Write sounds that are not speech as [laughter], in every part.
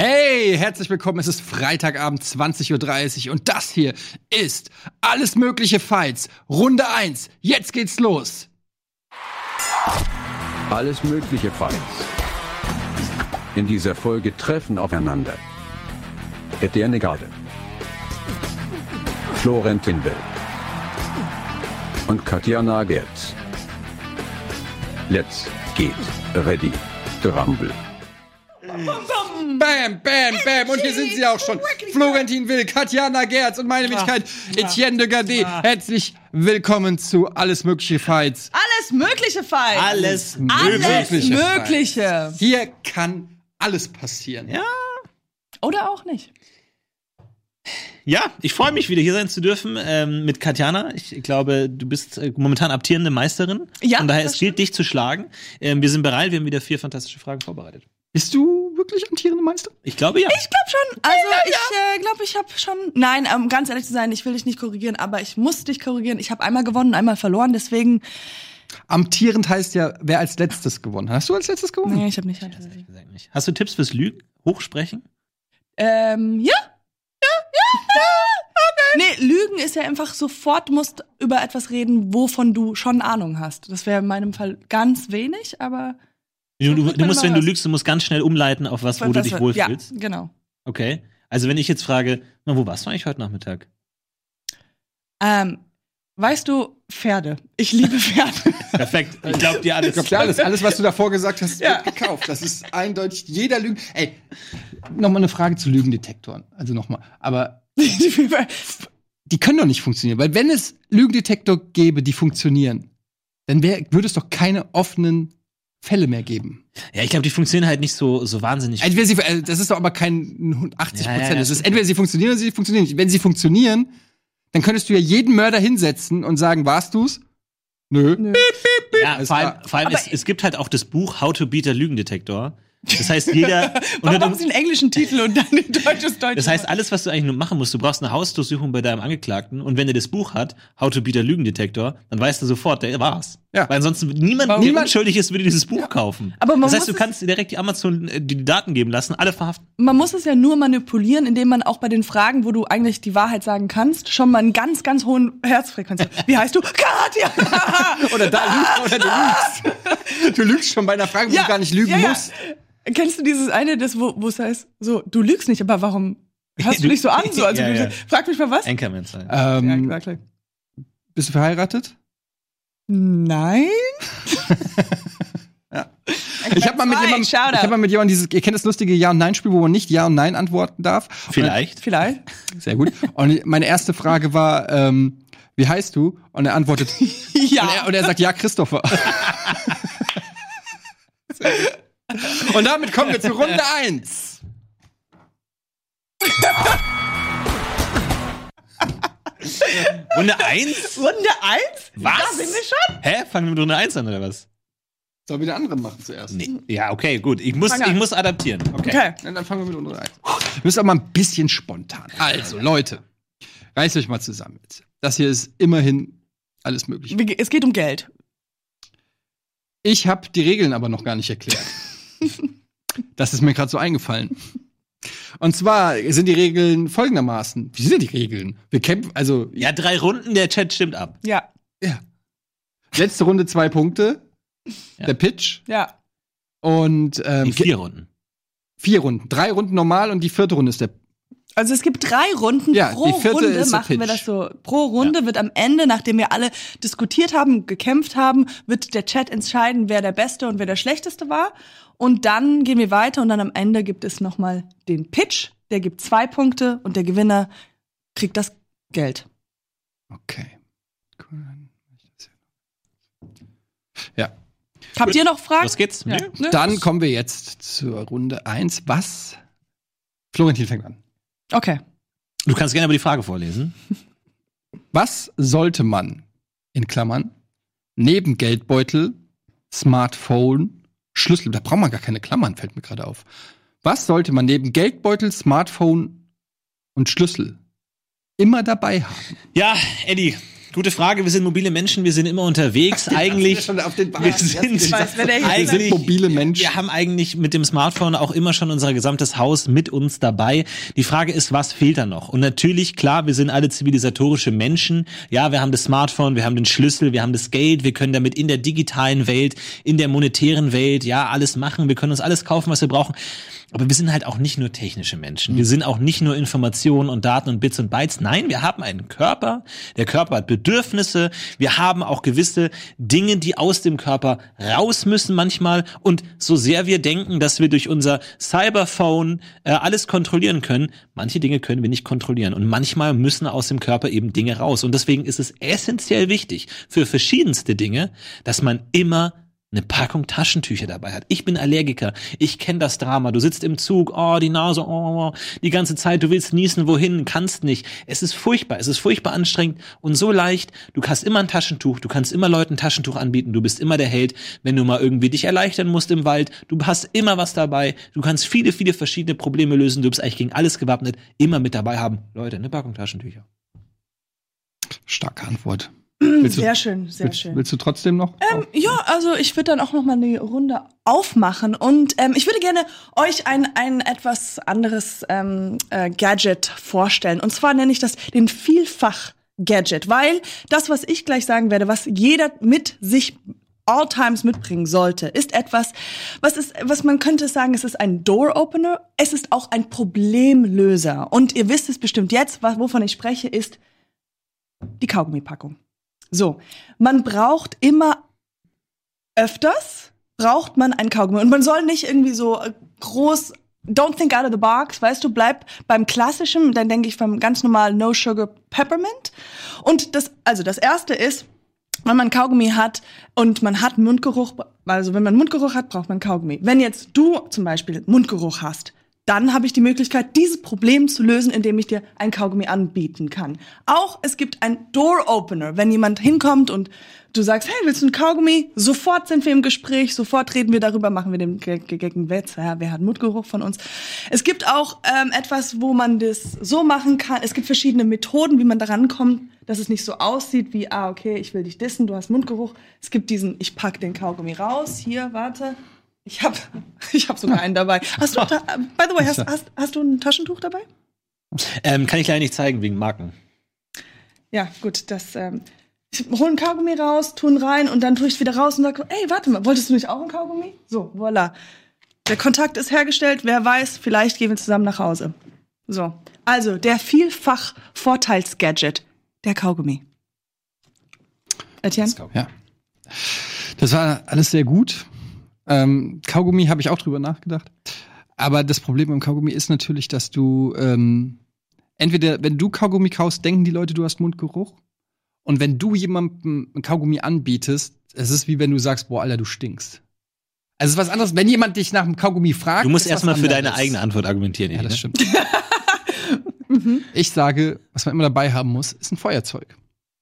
Hey, herzlich willkommen. Es ist Freitagabend 20.30 Uhr und das hier ist Alles Mögliche Fights. Runde 1. Jetzt geht's los. Alles mögliche Fights. In dieser Folge treffen aufeinander Etienne Garde, Florentin Will und Katja Nagertz. Let's get ready to rumble. Bam, bam, bam. Und hier sind sie auch schon. Florentin Will, Katjana Gerz und meine Wenigkeit Etienne de Gade. Herzlich willkommen zu Alles Mögliche Fights. Alles mögliche Fight. Alles Alles Mögliche mögliche. Hier kann alles passieren. Ja. Oder auch nicht. Ja, ich freue mich wieder hier sein zu dürfen ähm, mit Katjana. Ich glaube, du bist äh, momentan amtierende Meisterin. Ja, Von daher, es gilt, dich zu schlagen. Ähm, wir sind bereit, wir haben wieder vier fantastische Fragen vorbereitet. Bist du wirklich amtierende Meister? Ich glaube, ja. Ich glaube schon. Also ich äh, glaube, ich habe schon. Nein, um ganz ehrlich zu sein, ich will dich nicht korrigieren, aber ich muss dich korrigieren. Ich habe einmal gewonnen, einmal verloren. Deswegen. Amtierend heißt ja, wer als letztes gewonnen hat. Hast du als letztes gewonnen? Nee, ich habe nicht. Nicht. Hast du Tipps fürs Lügen? Hochsprechen? Ähm, ja. Ja, ja, ja. Okay. Nee, Lügen ist ja einfach sofort, musst über etwas reden, wovon du schon Ahnung hast. Das wäre in meinem Fall ganz wenig, aber. Du, du, du musst, wenn du was- lügst, du musst ganz schnell umleiten auf was, wo du dich wohlfühlst. Ja, genau. Okay. Also wenn ich jetzt frage, na, wo warst du eigentlich heute Nachmittag? Ähm, weißt du, Pferde. Ich liebe [laughs] Pferde. Perfekt. Ich glaube dir alles. Ich glaube, alles, alles, was du davor gesagt hast, Ja. wird gekauft. Das ist eindeutig jeder Lügen. Ey, nochmal eine Frage zu Lügendetektoren. Also nochmal. Aber [laughs] die können doch nicht funktionieren. Weil wenn es Lügendetektor gäbe, die funktionieren, dann wär, würde es doch keine offenen Fälle mehr geben. Ja, ich glaube, die funktionieren halt nicht so, so wahnsinnig. Entweder sie, äh, das ist doch aber kein 80 Ja, ja, Prozent. ja, das ist stimmt. entweder sie funktionieren oder sie funktionieren nicht. Wenn sie funktionieren, dann könntest du ja jeden Mörder hinsetzen und sagen, warst du's? Nö. Nö. Ja, vor allem, vor allem es, es gibt halt auch das Buch How to Beat a Lügendetektor. Das heißt, jeder. [laughs] Warum unter haben dem, sie einen englischen Titel und dann ein deutsches Deutsch? das heißt, alles, was du eigentlich nur machen musst, du brauchst eine Hausdurchsuchung bei deinem Angeklagten und wenn er das Buch hat, How to Beat a Lügendetektor, dann weißt du sofort, der war's. Ja. Weil ansonsten niemand, Warum? der Niemand- unschuldig ist, würde dieses Buch kaufen. Aber man das heißt, du kannst direkt die Amazon äh, die Daten geben lassen, alle verhaften. man muss es ja nur manipulieren, indem man auch bei den Fragen, wo du eigentlich die Wahrheit sagen kannst, schon mal einen ganz, ganz hohen Herzfrequenz hat. Wie heißt du? [laughs] Katja! Oder da lügst, oder du lügst. [laughs] Du lügst schon bei einer Frage, wo du gar nicht lügen ja, ja. musst. Kennst du dieses eine, das, wo wo es heißt, so, du lügst nicht, aber warum hörst [laughs] du dich so an? So, also, Ja, ja. Frag mich mal was. Anchorman sein. Ähm, Ja, klar, klar. bist du verheiratet? Nein? [laughs] Ich habe mal mit jemandem, ich hab mal mit jemandem dieses, ihr kennt das lustige Ja und Nein Spiel, wo man nicht Ja und Nein antworten darf. Vielleicht. Vielleicht. [laughs] Sehr gut. Und meine erste Frage war, ähm, wie heißt du? Und er antwortet, Ja. und, er, und er sagt Ja, Christopher. Sehr gut. Und damit kommen wir zu Runde 1. Runde 1? Runde eins? Was? Da sind wir schon? Hä? Fangen wir mit Runde 1 an, oder was? Sollen wir den anderen machen zuerst? Nee. Ja, okay, gut. Ich muss, ich muss adaptieren. Okay. Okay. Ja, dann fangen wir mit Runde 1. Wir müssen aber mal ein bisschen spontan. Also, Leute, reißt euch mal zusammen jetzt. Das hier ist immerhin alles möglich. Es geht um Geld. Ich habe die Regeln aber noch gar nicht erklärt. [laughs] das ist mir gerade so eingefallen. Und zwar sind die Regeln folgendermaßen. Wie sind denn die Regeln? Wir kämpfen, also Ja, drei Runden, der Chat stimmt ab. Ja. ja. Letzte Runde zwei Punkte. Ja. Der Pitch. Ja. Und ähm, Die vier Runden. vier Runden. Drei Runden normal und die vierte Runde ist der. Also es gibt drei Runden Ja, pro die vierte Runde ist der machen wir Pitch. das so. Pro Runde wird am Ende, nachdem wir alle diskutiert haben, gekämpft haben, wird der Chat entscheiden, wer der Beste und wer der Schlechteste war. Und dann gehen wir weiter und dann am Ende gibt es nochmal den Pitch. Der gibt zwei Punkte und der Gewinner kriegt das Geld. Okay. Cool. Ja. Habt ihr noch Fragen? Was geht's? Ja. Ne? Dann kommen wir jetzt zur Runde eins. Was? Florentin fängt an. Okay. Du kannst gerne aber die Frage vorlesen. [laughs] Was sollte man, in Klammern, neben Geldbeutel, Smartphone, Schlüssel, da braucht man gar keine Klammern, fällt mir gerade auf. Was sollte man neben Geldbeutel, Smartphone und Schlüssel immer dabei haben? Ja, Eddie, Gute Frage. Wir sind mobile Menschen, wir sind immer unterwegs. [laughs] eigentlich. schon auf den wir sind, Ich weiß, Wir sind eigentlich mobile Menschen. Wir haben eigentlich mit dem Smartphone auch immer schon unser gesamtes Haus mit uns dabei. Die Frage ist, was fehlt da noch? Und natürlich, klar, wir sind alle zivilisatorische Menschen. Ja, wir haben das Smartphone, wir haben den Schlüssel, wir haben das Geld, wir können damit in der digitalen Welt, in der monetären Welt, ja, alles machen. Wir können uns alles kaufen, was wir brauchen. Aber wir sind halt auch nicht nur technische Menschen. Wir sind auch nicht nur Informationen und Daten und Bits und Bytes. Nein, wir haben einen Körper. Der Körper hat Bedürfnisse. Wir haben auch gewisse Dinge, die aus dem Körper raus müssen manchmal. Und so sehr wir denken, dass wir durch unser Cyberphone äh, alles kontrollieren können, manche Dinge können wir nicht kontrollieren. Und manchmal müssen aus dem Körper eben Dinge raus. Und deswegen ist es essentiell wichtig für verschiedenste Dinge, dass man immer eine Packung Taschentücher dabei hat. Ich bin Allergiker. Ich kenne das Drama. Du sitzt im Zug, oh, die Nase, oh, die ganze Zeit, du willst niesen, wohin, kannst nicht. Es ist furchtbar, es ist furchtbar anstrengend und so leicht. Du hast immer ein Taschentuch, du kannst immer Leuten ein Taschentuch anbieten, du bist immer der Held, wenn du mal irgendwie dich erleichtern musst im Wald. Du hast immer was dabei. Du kannst viele, viele verschiedene Probleme lösen. Du bist eigentlich gegen alles gewappnet. Immer mit dabei haben. Leute, eine Packung Taschentücher. Starke Antwort. Du, Sehr schön, sehr willst, schön. willst du trotzdem noch? Ähm, ja, also ich würde dann auch noch mal eine Runde aufmachen und ähm, ich würde gerne euch ein, ein etwas anderes ähm, äh, Gadget vorstellen. Und zwar nenne ich das den Vielfach-Gadget, weil das, was ich gleich sagen werde, was jeder mit sich all times mitbringen sollte, ist etwas, was ist, was man könnte sagen, es ist ein Door Opener, es ist auch ein Problemlöser. Und ihr wisst es bestimmt jetzt, was, wovon ich spreche, ist die Kaugummipackung. So, man braucht immer öfters braucht man ein Kaugummi und man soll nicht irgendwie so äh, groß Don't think out of the box, weißt du, bleib beim klassischen, dann denke ich beim ganz normalen No Sugar Peppermint. Und das, also das erste ist, wenn man Kaugummi hat und man hat Mundgeruch, also wenn man Mundgeruch hat, braucht man Kaugummi. Wenn jetzt du zum Beispiel Mundgeruch hast, dann habe ich die Möglichkeit, dieses Problem zu lösen, indem ich dir ein Kaugummi anbieten kann. Auch es gibt ein Door Opener, wenn jemand hinkommt und du sagst, hey, willst du ein Kaugummi? Sofort sind wir im Gespräch, sofort reden wir darüber, machen wir den gegeckten Witz. Wer hat Mundgeruch von uns? Es gibt auch ähm, etwas, wo man das so machen kann. Es gibt verschiedene Methoden, wie man daran kommt, dass es nicht so aussieht wie, ah, okay, ich will dich dissen, du hast Mundgeruch. Es gibt diesen, ich pack den Kaugummi raus, hier, warte. Ich habe [laughs] ich hab sogar einen dabei. Hast du, [laughs] da, by the way, hast, hast, hast du ein Taschentuch dabei? Ähm, kann ich leider nicht zeigen wegen Marken. Ja, gut, das. Ähm, ich hole einen Kaugummi raus, tue ihn rein und dann tue ich es wieder raus und sage, ey, warte mal, wolltest du nicht auch einen Kaugummi? So, voilà. Der Kontakt ist hergestellt, wer weiß, vielleicht gehen wir zusammen nach Hause. So, also der vielfach Vorteilsgadget, der Kaugummi. Etienne? Ja. Das war alles sehr gut. Ähm, Kaugummi habe ich auch drüber nachgedacht. Aber das Problem beim Kaugummi ist natürlich, dass du ähm, entweder, wenn du Kaugummi kaufst, denken die Leute, du hast Mundgeruch. Und wenn du jemandem ein Kaugummi anbietest, es ist wie wenn du sagst, boah, Alter, du stinkst. Also es ist was anderes, wenn jemand dich nach dem Kaugummi fragt. Du musst erstmal für deine eigene Antwort argumentieren. Ja, das ne? stimmt. [laughs] ich sage, was man immer dabei haben muss, ist ein Feuerzeug.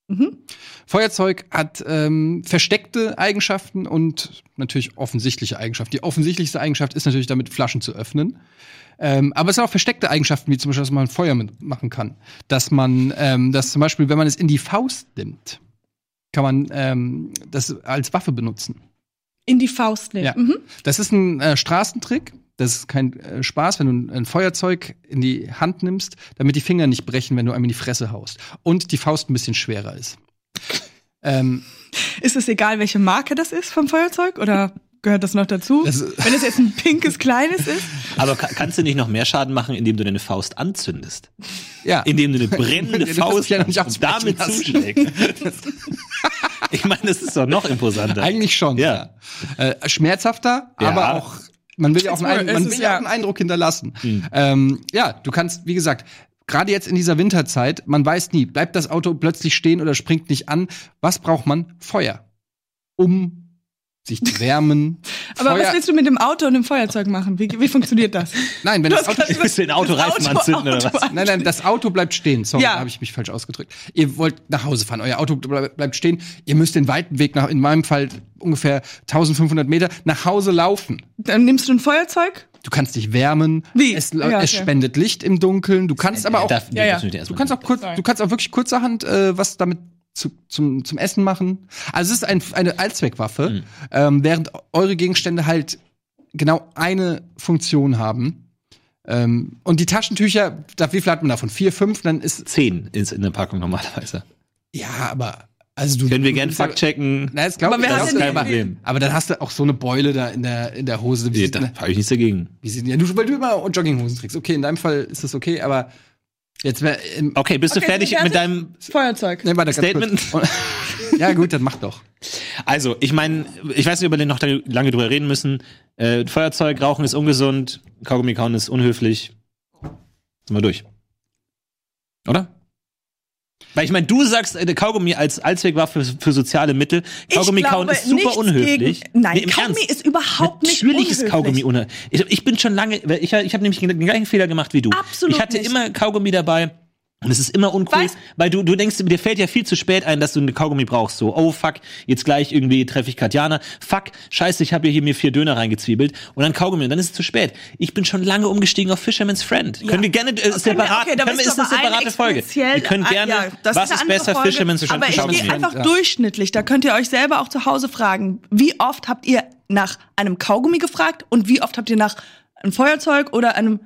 Mhm. Feuerzeug hat ähm, versteckte Eigenschaften und natürlich offensichtliche Eigenschaften. Die offensichtlichste Eigenschaft ist natürlich damit, Flaschen zu öffnen. Ähm, aber es sind auch versteckte Eigenschaften, wie zum Beispiel, dass man Feuer mitmachen kann. Dass man, ähm, dass zum Beispiel, wenn man es in die Faust nimmt, kann man ähm, das als Waffe benutzen. In die Faust nehmen. Ja. Mhm. Das ist ein äh, Straßentrick. Das ist kein äh, Spaß, wenn du ein, Feuerzeug in die Hand nimmst, damit die Finger nicht brechen, wenn du einem in die Fresse haust. Und die Faust ein bisschen schwerer ist. Ähm, Ist es egal, welche Marke das ist vom Feuerzeug oder gehört das noch dazu? Das- Wenn es jetzt ein pinkes kleines ist? [laughs] Aber ka kannst du nicht noch mehr Schaden machen, indem du deine Faust anzündest? ja. Indem du eine brennende [laughs] Faust ja noch nicht und damit zuschlägst. [laughs] ich meine, das ist doch noch imposanter. Eigentlich schon. Ja. Äh, schmerzhafter, Ja. aber auch man will ja auch einen, man will ja auch einen Eindruck hinterlassen. Ähm, ja, du kannst, wie gesagt, gerade jetzt in dieser Winterzeit, man weiß nie, bleibt das Auto plötzlich stehen oder springt nicht an. Was braucht man? Feuer. Um sich wärmen. [laughs] Aber Feuer, was willst du mit dem Auto und dem Feuerzeug machen? Wie, wie funktioniert das? Nein, wenn Du das Auto [laughs] Willst du den Autoreifen Das Auto- anzünden oder was? Auto- Nein, nein, das Auto bleibt stehen. Sorry, Ja. da habe ich mich falsch ausgedrückt. Ihr wollt nach Hause fahren, euer Auto ble- bleibt stehen. Ihr müsst den weiten Weg nach, in meinem Fall ungefähr 1500 Meter, nach Hause laufen. Dann nimmst du ein Feuerzeug? Du kannst dich wärmen. Wie? Es, Ja, okay. es spendet Licht im Dunkeln. Du kannst aber auch, Ja, ja. du kannst auch kurz, du kannst auch wirklich kurzerhand äh, was damit zu, zum, zum Essen machen. Also es ist ein, eine Allzweckwaffe, Mhm. ähm, während eure Gegenstände halt genau eine Funktion haben. Ähm, und die Taschentücher, da, wie viel hat man davon? Vier, fünf? Dann ist. Zehn ist in der Packung normalerweise. Ja, aber. Also du, Können wir gerne fact-checken. Na, das glaub Aber das kein Problem. Aber dann hast du auch so eine Beule da in der, in der Hose. Wie, Nee, da habe ich nichts dagegen. wie sieht, ja, du, weil du immer Jogginghosen trägst. Okay, in deinem Fall ist das okay, aber jetzt wäre. Okay, bist du Okay, fertig sind wir mit fertig? deinem Feuerzeug. Nee, warte, Statement? [laughs] ja, gut, dann mach doch. Also, ich meine, ich weiß nicht, ob wir noch lange drüber reden müssen. Äh, Feuerzeug, Rauchen ist ungesund, Kaugummi kauen ist unhöflich. Sind wir durch. Oder? Weil ich meine, du sagst, äh, Kaugummi als Allzweckwaffe für, für soziale Mittel. Kaugummi ich kauen glaube, ist super unhöflich. Gegen, nein, Nee, Kaugummi Ernst. ist überhaupt nicht Natürlich ist. Kaugummi unhöflich. Ich, ich bin schon lange, ich, ich habe nämlich den gleichen Fehler gemacht wie du. Absolut Ich hatte nicht. immer Kaugummi dabei. Und es ist immer uncool, Weißt- weil du, du denkst, dir fällt ja viel zu spät ein, dass du eine Kaugummi brauchst. So, oh fuck, jetzt gleich irgendwie treffe ich Katjana. Fuck, scheiße, ich habe hier mir vier Döner reingezwiebelt. Und dann Kaugummi, und dann ist es zu spät. Ich bin schon lange umgestiegen auf Fisherman's Friend. Können wir gerne äh, separat, okay, können wir, ist eine separate Folge. Wir können ah, gerne, ja, das was ist andere besser, Folge. Fisherman's Friend? Aber ich gehe einfach ja. durchschnittlich. Da könnt ihr euch selber auch zu Hause fragen, wie oft habt ihr nach einem Kaugummi gefragt und wie oft habt ihr nach einem Feuerzeug oder einem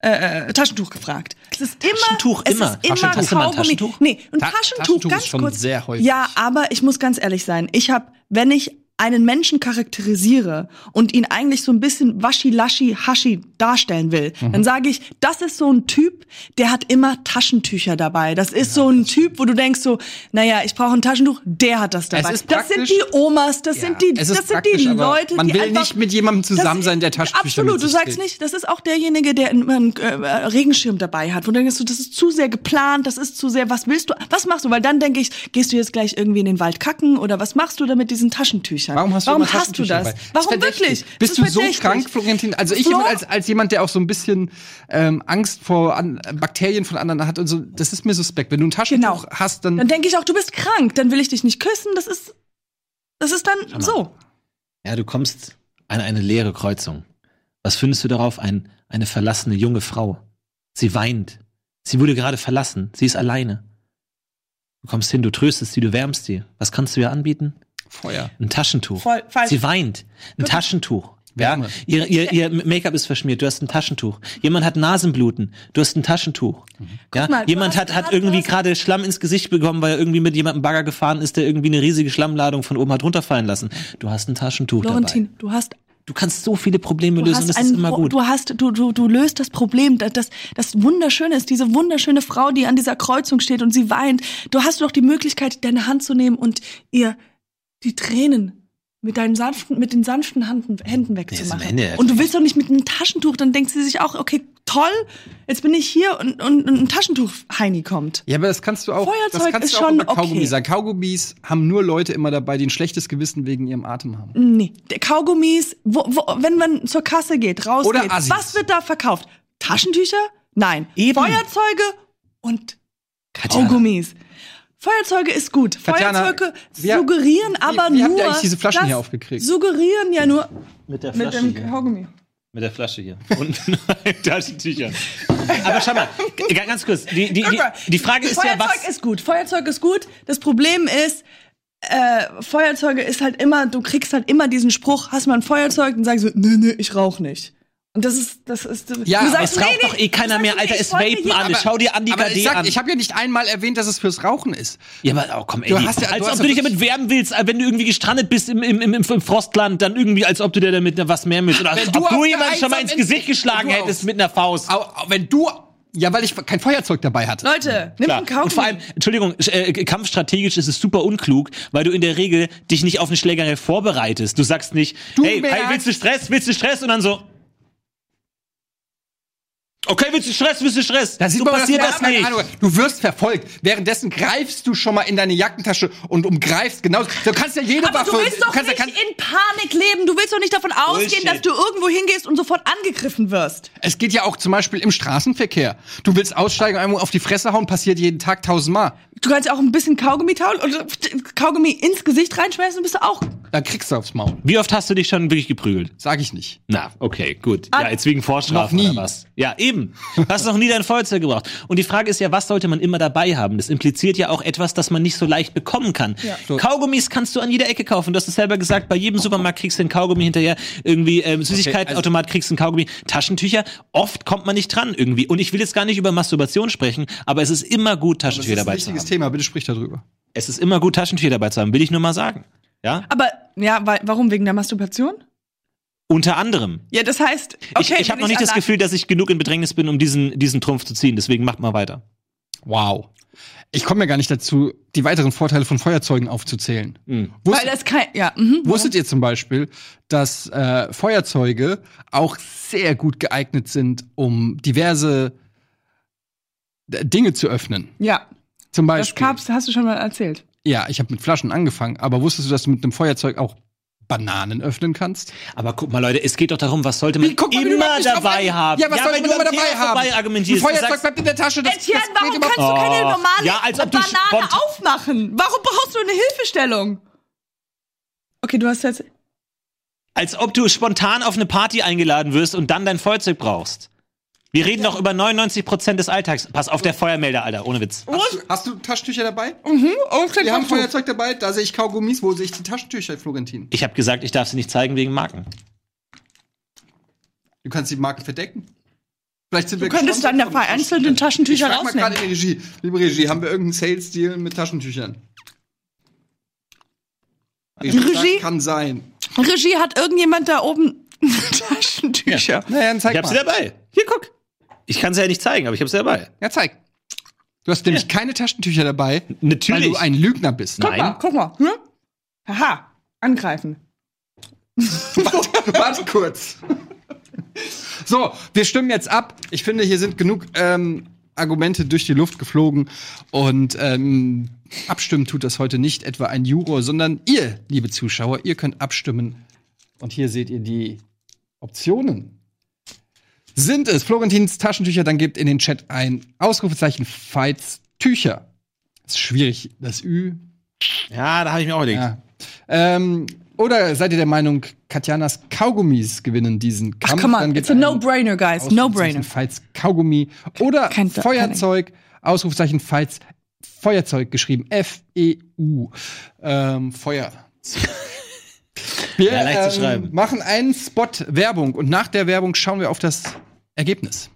äh, äh, Taschentuch gefragt. Es ist immer, Taschentuch es immer. ist immer Taschentuch. Kaugummi. Taschentuch? Nee, ein Ta- Taschentuch, Taschentuch ganz kurz. sehr häufig. Ja, aber ich muss ganz ehrlich sein. Ich habe, wenn ich einen Menschen charakterisiere und ihn eigentlich so ein bisschen waschi-laschi, haschi darstellen will, Mhm. dann sage ich, das ist so ein Typ, der hat immer Taschentücher dabei. Das ist so ein Typ, wo du denkst so, naja, ich brauche ein Taschentuch, der hat das dabei. das sind die Omas, das sind die, das sind die Leute, man die will einfach, nicht mit jemandem zusammen das- sein, der Taschentücher Absolut, mit du sagst trägt. nicht, das ist auch derjenige, der einen äh, Regenschirm dabei hat, wo du denkst, du, das ist zu sehr geplant, das ist zu sehr, was willst du, was machst du? Weil dann denke ich, gehst du jetzt gleich irgendwie in den Wald kacken oder was machst du da mit diesen Taschentüchern? Warum hast du, Warum hast du das? dabei? Warum verdächtig. wirklich? Bist Das du so krank, Florentin? Also ich Flo? immer als, als jemand, der auch so ein bisschen ähm, Angst vor an, Bakterien von anderen hat und so, das ist mir suspekt. Wenn du ein Taschentuch Genau. hast, dann, Dann denke ich auch, du bist krank, dann will ich dich nicht küssen, das ist, das ist dann so. Ja, du kommst an eine leere Kreuzung. Was findest du darauf? Ein, eine verlassene junge Frau. Sie weint. Sie wurde gerade verlassen. Sie ist alleine. Du kommst hin, du tröstest sie, du wärmst sie. Was kannst du ihr anbieten? Feuer. Ein Taschentuch. Voll falsch. Sie weint. Ein Taschentuch. Ja, ihr, ihr, ihr Make-up ist verschmiert, du hast ein Taschentuch. Jemand hat Nasenbluten, du hast ein Taschentuch. Ja, mal, jemand hat, hat irgendwie gerade Schlamm ins Gesicht bekommen, weil er irgendwie mit jemandem Bagger gefahren ist, der irgendwie eine riesige Schlammladung von oben hat runterfallen lassen. Du hast ein Taschentuch Florentin, du hast dabei. Du kannst so viele Probleme Du lösen, das ist immer gut. Du hast, du, du, du löst das Problem. Das, das, das Wunderschöne ist, diese wunderschöne Frau, die an dieser Kreuzung steht und sie weint. Du hast doch die Möglichkeit, deine Hand zu nehmen und ihr die Tränen mit deinen sanften, mit den sanften Handen, Händen Nee, wegzumachen. Ende- und du willst doch nicht mit einem Taschentuch, dann denkt sie sich auch, okay, toll, jetzt bin ich hier und, und, und ein Taschentuch Heini kommt. Ja, aber das kannst du auch, das Feuerzeug kannst ist du auch schon über Kaugummi okay. sagen. Kaugummis haben nur Leute immer dabei, die ein schlechtes Gewissen wegen ihrem Atem haben. Nee, der Kaugummis, wo, wo, wenn man zur Kasse geht, rausgeht, Oder Assis. was wird da verkauft? Taschentücher? Nein. Eben. Feuerzeuge und. Kaugummis. Feuerzeuge ist gut. Tatjana, Feuerzeuge wie- suggerieren wie- aber wie nur. habt ihr eigentlich diese Flaschen hier aufgekriegt? Suggerieren ja nur Mit der mit dem Kaugummi. Mit der Flasche hier. [laughs] Und Taschentücher. Aber schau mal, [laughs] ganz kurz. Die, die, die, die Frage ist ja, Feuerzeug was. ist gut. Feuerzeug ist gut. Das Problem ist, äh, Feuerzeuge ist halt immer, du kriegst halt immer diesen Spruch, hast mal ein Feuerzeug? Dann sagen sie, nee, nee, ich rauch nicht. Und das ist, das ist. Ja, du aber sagst, Es raucht nee, doch eh keiner du mehr, Alter. ich Es vapen alle. Schau dir Andi aber KD ich, sag, an. ich habe ja nicht einmal erwähnt, dass es fürs Rauchen ist. Ja, aber oh, komm, ey, Du hast ja- du als hast ob du dich damit wärmen willst, äh, wenn du irgendwie gestrandet bist im, im, im, im Frostland, dann irgendwie, als ob du dir damit was mehr mit oder als Wenn du ob du jemanden schon mal ins Gesicht geschlagen du hättest mit einer Faust. Au, au, wenn du, ja, weil ich kein Feuerzeug dabei hatte. Leute, nimm einen Kaugummi. Und vor allem, Entschuldigung, äh, kampfstrategisch ist es super unklug, weil du in der Regel dich nicht auf eine Schlägerei vorbereitest. Du sagst nicht, Du hey, hey, willst du Stress, willst du Stress? Und dann so, okay, willst du Stress, willst du Stress? Da sieht so man, passiert das du nicht. Ahnung. Du wirst verfolgt. Währenddessen greifst du schon mal in deine Jackentasche und umgreifst genau. Du kannst ja jede aber Waffe. du willst doch kannst, nicht in Panik leben. Du willst doch nicht davon ausgehen, Bullshit. dass du irgendwo hingehst und sofort angegriffen wirst. es geht ja auch zum Beispiel im Straßenverkehr. Du willst aussteigen, einmal auf die Fresse hauen, passiert jeden Tag tausendmal. Du kannst ja auch ein bisschen Kaugummi tauen und Kaugummi ins Gesicht reinschmeißen und bist du auch dann kriegst du aufs Maul. Wie oft hast du dich schon wirklich geprügelt? Sag ich nicht. Na, okay, gut. Ah, Ja, jetzt wegen Vorstrafen noch nie. oder was? Ja, eben. Hast noch nie dein Feuerzeug gebraucht. Und die Frage ist ja, was sollte man immer dabei haben? Das impliziert ja auch etwas, das man nicht so leicht bekommen kann. So. Kaugummis kannst du an jeder Ecke kaufen. Du hast es selber gesagt, bei jedem Supermarkt kriegst du einen Kaugummi hinterher. Irgendwie ähm, Süßigkeitenautomat kriegst du einen Kaugummi. Taschentücher, oft kommt man nicht dran irgendwie. Und ich will jetzt gar nicht über Masturbation sprechen, aber es ist immer gut, Taschentücher ein dabei zu haben. Thema, bitte sprich darüber. Es ist immer gut, Taschentücher dabei zu haben, will ich nur mal sagen. Ja? Aber, ja, weil, warum? Wegen der Masturbation? Unter anderem. Ja, das heißt, okay, ich ich habe noch nicht das Gefühl, dass ich genug in Bedrängnis bin, um diesen, diesen Trumpf zu ziehen. Deswegen macht mal weiter. Wow. Ich komme ja gar nicht dazu, die weiteren Vorteile von Feuerzeugen aufzuzählen. Mhm. Weil Wusstet, das kein, ja, mhm. wusstet ihr zum Beispiel, dass äh, Feuerzeuge auch sehr gut geeignet sind, um diverse äh, Dinge zu öffnen? Ja, Zum das Beispiel. gab's, hast du schon mal erzählt. Ja, ich habe mit Flaschen angefangen, aber wusstest du, dass du mit einem Feuerzeug auch Bananen öffnen kannst? Aber guck mal, Leute, es geht doch darum, was sollte man mal, immer dabei haben. Ja, was soll wenn man immer dabei haben? Ein argumentierst, du Feuerzeug sagst, bleibt in der Tasche. Das, Etienne, das warum kannst du keine Oh. normale Ja, als ob du Banane aufmachen? Warum brauchst du eine Hilfestellung? Okay, du hast jetzt. als ob du spontan auf eine Party eingeladen wirst und dann dein Feuerzeug brauchst. Wir reden doch über 99% des Alltags. Pass auf der Feuermelder, Alter, ohne Witz. Hast du, hast du Taschentücher dabei? Mhm, oh, Wir haben Feuerzeug dabei, da sehe ich Kaugummis, wo sehe ich die Taschentücher, Florentin? Ich habe gesagt, ich darf sie nicht zeigen wegen Marken. Du kannst die Marken verdecken. Vielleicht sind Du wir könntest dann gesponsert dabei von einzelne Taschentücher Ich frag mal gerade in die Regie. Liebe Regie, haben wir irgendeinen Sales-Deal mit Taschentüchern? Regie? sagt, Kann sein. Regie, hat irgendjemand da oben [laughs] Taschentücher? Naja, dann zeig Ich hab sie mal. dabei. Hier, guck. Ich kann sie ja nicht zeigen, aber ich habe sie dabei. Ja, zeig. Du hast nämlich keine Taschentücher dabei, weil Natürlich. du ein Lügner bist. Guck mal, guck mal. Hm? Haha, angreifen. [laughs] warte, warte kurz. So, wir stimmen jetzt ab. Ich finde, hier sind genug ähm, Argumente durch die Luft geflogen. Und ähm, abstimmen tut das heute nicht etwa ein Juror, sondern ihr, liebe Zuschauer, ihr könnt abstimmen. Und hier seht ihr die Optionen. Sind es Florentins Taschentücher, dann gebt in den Chat ein Ausrufezeichen Fights Tücher. Ist schwierig, das Ü. Ja, da habe ich mir auch überlegt. Ja. Ähm, oder seid ihr der Meinung, Katjanas Kaugummis gewinnen diesen Ach, Kampf? come on, Dann it's a ein no-brainer, guys. No-brainer. Fights Kaugummi. Oder Kein- Feuerzeug, Ausrufezeichen Fights Feuerzeug geschrieben. F-E-U. Ähm, Feuer. Wir [laughs] Ja, leicht zu ähm, schreiben. machen einen Spot Werbung und nach der Werbung schauen wir auf das Ergebnis.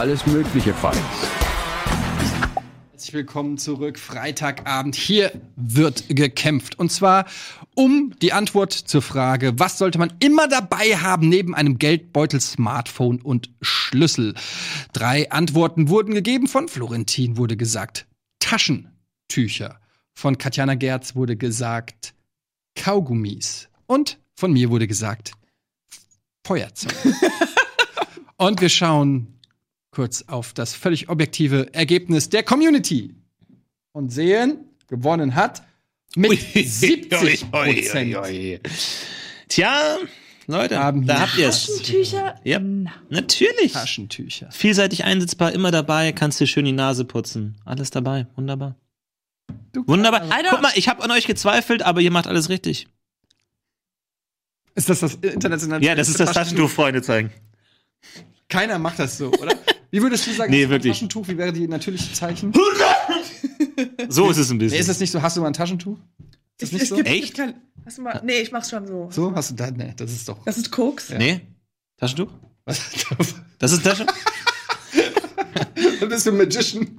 Alles mögliche Fights. Herzlich willkommen zurück. Freitagabend. Hier wird gekämpft. Und zwar um die Antwort zur Frage, was sollte man immer dabei haben neben einem Geldbeutel, Smartphone und Schlüssel? Drei Antworten wurden gegeben. Von Florentin wurde gesagt Taschentücher. Von Katjana Gerz wurde gesagt Kaugummis. Und von mir wurde gesagt Feuerzeug. [laughs] und wir schauen kurz auf das völlig objektive Ergebnis der Community und sehen, gewonnen hat mit 70 Prozent. Tja, Leute, Haben da habt ihr es. Taschentücher? Ja, natürlich. Taschentücher. Vielseitig einsetzbar, immer dabei, kannst dir schön die Nase putzen. Alles dabei, wunderbar. Du- Wunderbar. Alter. Guck mal, ich habe an euch gezweifelt, aber ihr macht alles richtig. Ist das das internationale Ja, das ist das Taschentuch, Freunde zeigen. Keiner macht das so, oder? [laughs] Wie würdest du sagen, Nee, du ein wirklich. Taschentuch, wie wäre die natürliche Zeichen? [laughs] So ist es ein Nee, bisschen. ist das nicht so? Hast du mal ein Taschentuch? Ist das nicht es so? gibt, Echt? Kein, hast du mal, nee, ich mach's schon so. So? Hast du da? Nee, das ist doch. Das ist Koks. Nee? Taschentuch? Was? [laughs] Das ist Tasche? du bist ein Magician.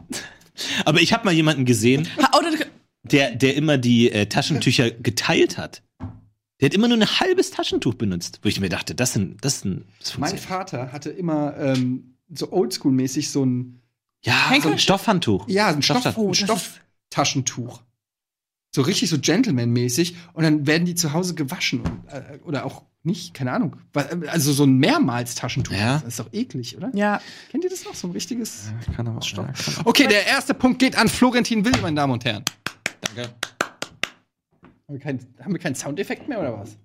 aber ich habe mal jemanden gesehen, oder, der, der immer die äh, Taschentücher geteilt hat. Der hat immer nur ein halbes Taschentuch benutzt, wo ich mir dachte, das sind, das sind, das Mein. Vater hatte immer ähm, so oldschool-mäßig so ein, Ja, so Henkel? ein Stoffhandtuch. ja, ein Stoff. Oh, Stofftaschentuch. So richtig so Gentleman-mäßig. Und dann werden die zu Hause gewaschen. Und, äh, oder auch nicht, keine Ahnung. Weil- Also so ein Mehrmals-Taschentuch. Ja. Das ist doch eklig, oder? Ja. Kennt ihr das noch? So ein richtiges. Kann aber auch Okay, der erste Punkt geht an Florentin Will, meine Damen und Herren. Danke. Haben wir, kein, haben wir keinen Soundeffekt mehr oder was?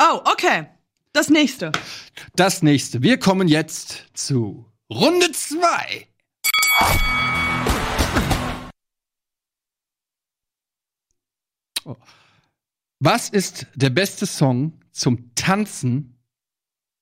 Oh, okay. Das nächste. Das nächste. Wir kommen jetzt zu Runde 2. Oh. Was ist der beste Song zum Tanzen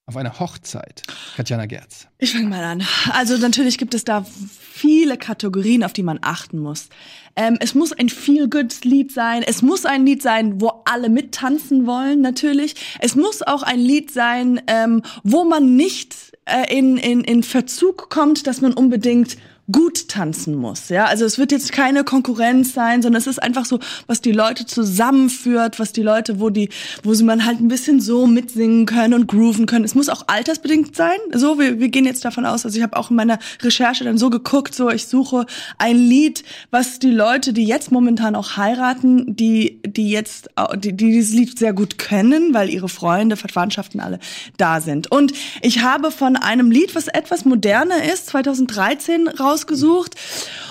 auf einer Hochzeit? Katjana Gerz. Ich fange mal an. Also natürlich gibt es da viele Kategorien, auf die man achten muss. Ähm, es muss ein Feel-Good-Lied sein. Es muss ein Lied sein, wo alle mittanzen wollen, natürlich. Es muss auch ein Lied sein, ähm, wo man nicht äh, in, in, in Verzug kommt, dass man unbedingt gut tanzen muss, ja. Also es wird jetzt keine Konkurrenz sein, sondern es ist einfach so, was die Leute zusammenführt, was die Leute, wo die, wo sie man halt ein bisschen so mitsingen können und grooven können. Es muss auch altersbedingt sein. So, wir, wir gehen jetzt davon aus, also ich habe auch in meiner Recherche dann so geguckt, so ich suche ein Lied, was die Leute, die jetzt momentan auch heiraten, die, die jetzt, die, die dieses Lied sehr gut kennen, weil ihre Freunde, Verwandtschaften alle da sind. Und ich habe von einem Lied, was etwas moderner ist, 2013 rausgesucht.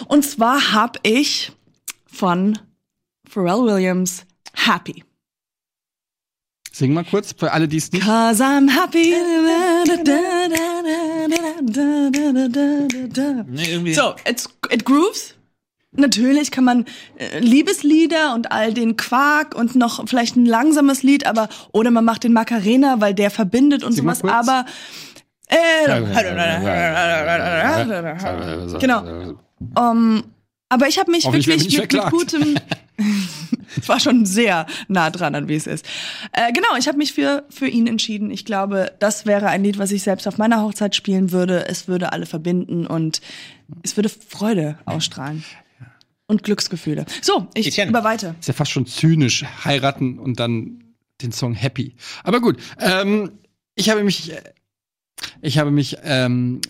Und zwar habe ich von Pharrell Williams Happy. Sing mal kurz für alle, die es nicht. Cause I'm happy. Nee, irgendwie. So, it's, it grooves. Natürlich kann man äh, Liebeslieder und all den Quark und noch vielleicht ein langsames Lied, aber oder man macht den Macarena, weil der verbindet und Sing mal sowas. kurz. Aber äh, genau. Um, aber ich habe mich wir wirklich mit, mit gutem. [laughs] Es war schon sehr nah dran an wie es ist. Äh, genau, ich habe mich für für ihn entschieden. Ich glaube, das wäre ein Lied, was ich selbst auf meiner Hochzeit spielen würde. Es würde alle verbinden und es würde Freude ausstrahlen und Glücksgefühle. So, ich Etienne. über weiter. Ist ja fast schon zynisch, heiraten und dann den Song Happy. Aber gut, ähm, ich habe mich, äh, ich habe mich ähm,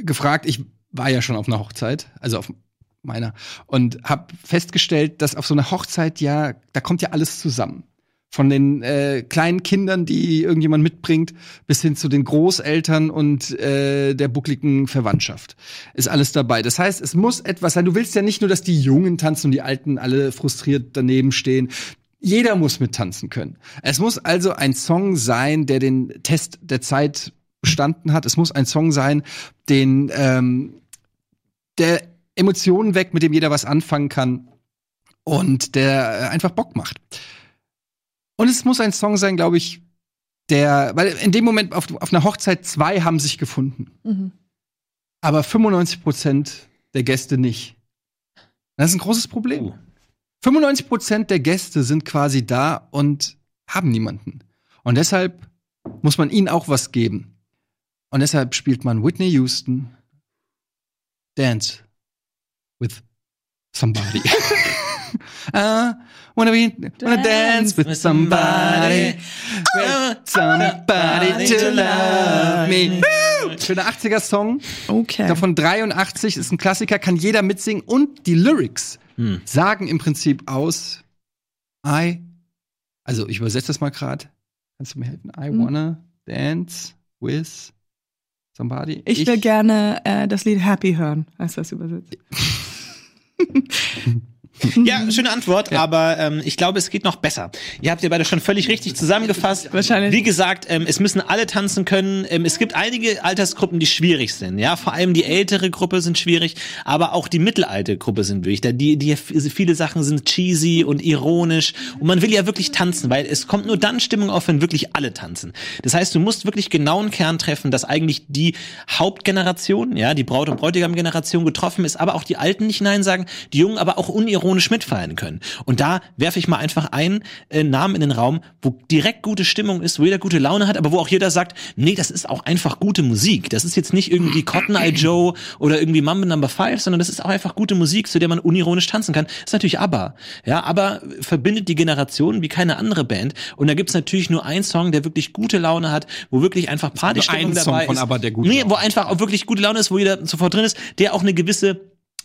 gefragt, ich war ja schon auf einer Hochzeit, also auf meiner, und habe festgestellt, dass auf so einer Hochzeit ja, da kommt ja alles zusammen. Von den äh, kleinen Kindern, die irgendjemand mitbringt, bis hin zu den Großeltern und äh, der buckligen Verwandtschaft. Ist alles dabei. Das heißt, es muss etwas sein. Du willst ja nicht nur, dass die Jungen tanzen und die Alten alle frustriert daneben stehen. Jeder muss mittanzen können. Es muss also ein Song sein, der den Test der Zeit bestanden hat. Es muss ein Song sein, den ähm, der Emotionen weckt, mit dem jeder was anfangen kann und der äh, einfach Bock macht. Und es muss ein Song sein, glaube ich, der, weil in dem Moment auf, auf einer Hochzeit zwei haben sich gefunden, Mhm. aber 95 Prozent der Gäste nicht. Das ist ein großes Problem. Oh. 95 Prozent der Gäste sind quasi da und haben niemanden. Und deshalb muss man ihnen auch was geben. Und deshalb spielt man Whitney Houston Dance with somebody. I [laughs] wanna be, wanna dance with somebody, with somebody to love me. Schöner 80er Song. Okay. Davon 83 ist ein Klassiker, kann jeder mitsingen und die Lyrics Hm. sagen im Prinzip aus I, also ich übersetze das mal gerade. Kannst du mir helfen? I Hm. wanna dance with somebody. Ich will gerne äh, das Lied Happy hören, heißt das übersetzt. [laughs] [laughs] Ja, schöne Antwort, aber ähm, ich glaube, es geht noch besser. Ihr habt ja beide schon völlig richtig zusammengefasst. Wahrscheinlich. Wie gesagt, ähm, es müssen alle tanzen können. Ähm, es gibt einige Altersgruppen, die schwierig sind. Ja, vor allem die ältere Gruppe sind schwierig, aber auch die mittelalte Gruppe sind wirklich. Da die, die viele Sachen sind cheesy und ironisch und man will ja wirklich tanzen, weil es kommt nur dann Stimmung auf, wenn wirklich alle tanzen. Das heißt, du musst wirklich genau einen Kern treffen, dass eigentlich die Hauptgeneration, ja, die Braut- und Bräutigam-Generation getroffen ist, aber auch die Alten nicht Nein sagen, die Jungen aber auch unironisch mitfeiern können. Und da werfe ich mal einfach einen äh, Namen in den Raum, wo direkt gute Stimmung ist, wo jeder gute Laune hat, aber wo auch jeder sagt, nee, das ist auch einfach gute Musik. Das ist jetzt nicht irgendwie Cotton Eye Joe oder irgendwie Mambo Number Five, sondern das ist auch einfach gute Musik, zu der man unironisch tanzen kann. Das ist natürlich ABBA. Ja, aber verbindet die Generationen wie keine andere Band. Und da gibt's natürlich nur einen Song, der wirklich gute Laune hat, wo wirklich einfach Partystimmung ein Song dabei von ist. ABBA, der gute nee, wo einfach auch wirklich gute Laune ist, wo jeder sofort drin ist, der auch eine gewisse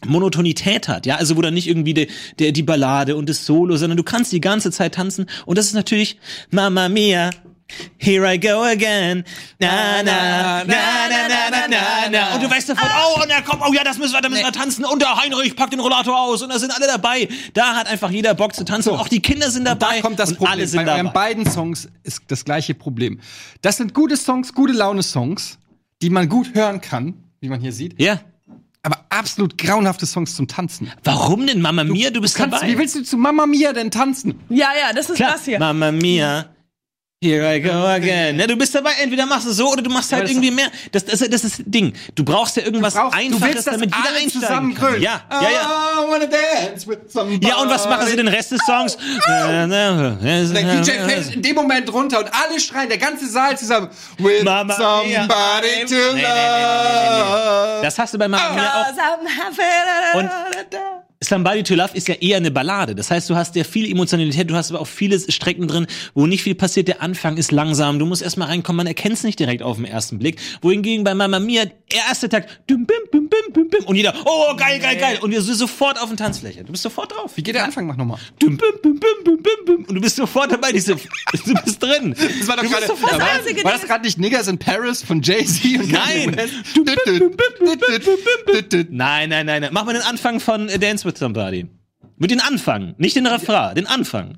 Monotonität hat, ja, also wo dann nicht irgendwie die, die, die Ballade und das Solo, sondern du kannst die ganze Zeit tanzen und das ist natürlich Mamma Mia. Here I go again. Na, na, na, na, na, na, na, na. Und du weißt sofort, oh, und er kommt, oh ja, das müssen wir, da müssen wir tanzen. Und der Heinrich packt den Rollator aus und da sind alle dabei. Da hat einfach jeder Bock zu tanzen. Auch die Kinder sind dabei. Da kommt das und Problem. Alle sind Bei dabei. beiden Songs ist das gleiche Problem. Das sind gute Songs, gute Laune-Songs, die man gut hören kann, wie man hier sieht. Ja. Aber absolut grauenhafte Songs zum Tanzen. Warum denn, Mama Mia? Du bist Kannst, dabei. wie willst du zu Mama Mia denn tanzen? Ja, ja, das ist Klar. das hier. Mama Mia. Here I go again. Ja, du bist dabei, entweder machst du so oder du machst halt das- irgendwie mehr. Das, das, das ist das Ding. Du brauchst ja irgendwas Brauchst- Einfaches, damit jeder einsteigen zusammen kann. grölen. Ja, ja, ja. I wanna dance with somebody. Ja, und was machen sie den Rest des Songs? Der DJ fällt in dem Moment runter und alle schreien, der ganze Saal zusammen. With Mama somebody to Nee, nee, nee, nee, nee, nee, nee. Das hast du bei Mama Mia auch. Und- Somebody to Love ist ja eher eine Ballade. Das heißt, du hast ja viel Emotionalität, du hast aber auch viele Strecken drin, wo nicht viel passiert. Der Anfang ist langsam, du musst erstmal reinkommen, man erkennt es nicht direkt auf den ersten Blick. Wohingegen bei Mama Mia, erste Tag, dum, bim, bim, bim, bim, bim, und jeder, oh, geil, geil, geil. Und wir sind sofort auf den Tanzfläche. Du bist sofort drauf. Wie geht der Anfang? Mach nochmal. Dum, bim, bim, bim, bim, bim, bim. Und du bist sofort dabei, diese, du bist drin. Das war doch gerade. sofort war, das. Einzige, war das gerade nicht Niggas in Paris von Jay-Z und Nein. Nein, nein, nein, nein. Mach mal den Anfang von äh, Dance with Somebody. Mit den Anfang, nicht den Refrain, den Anfang.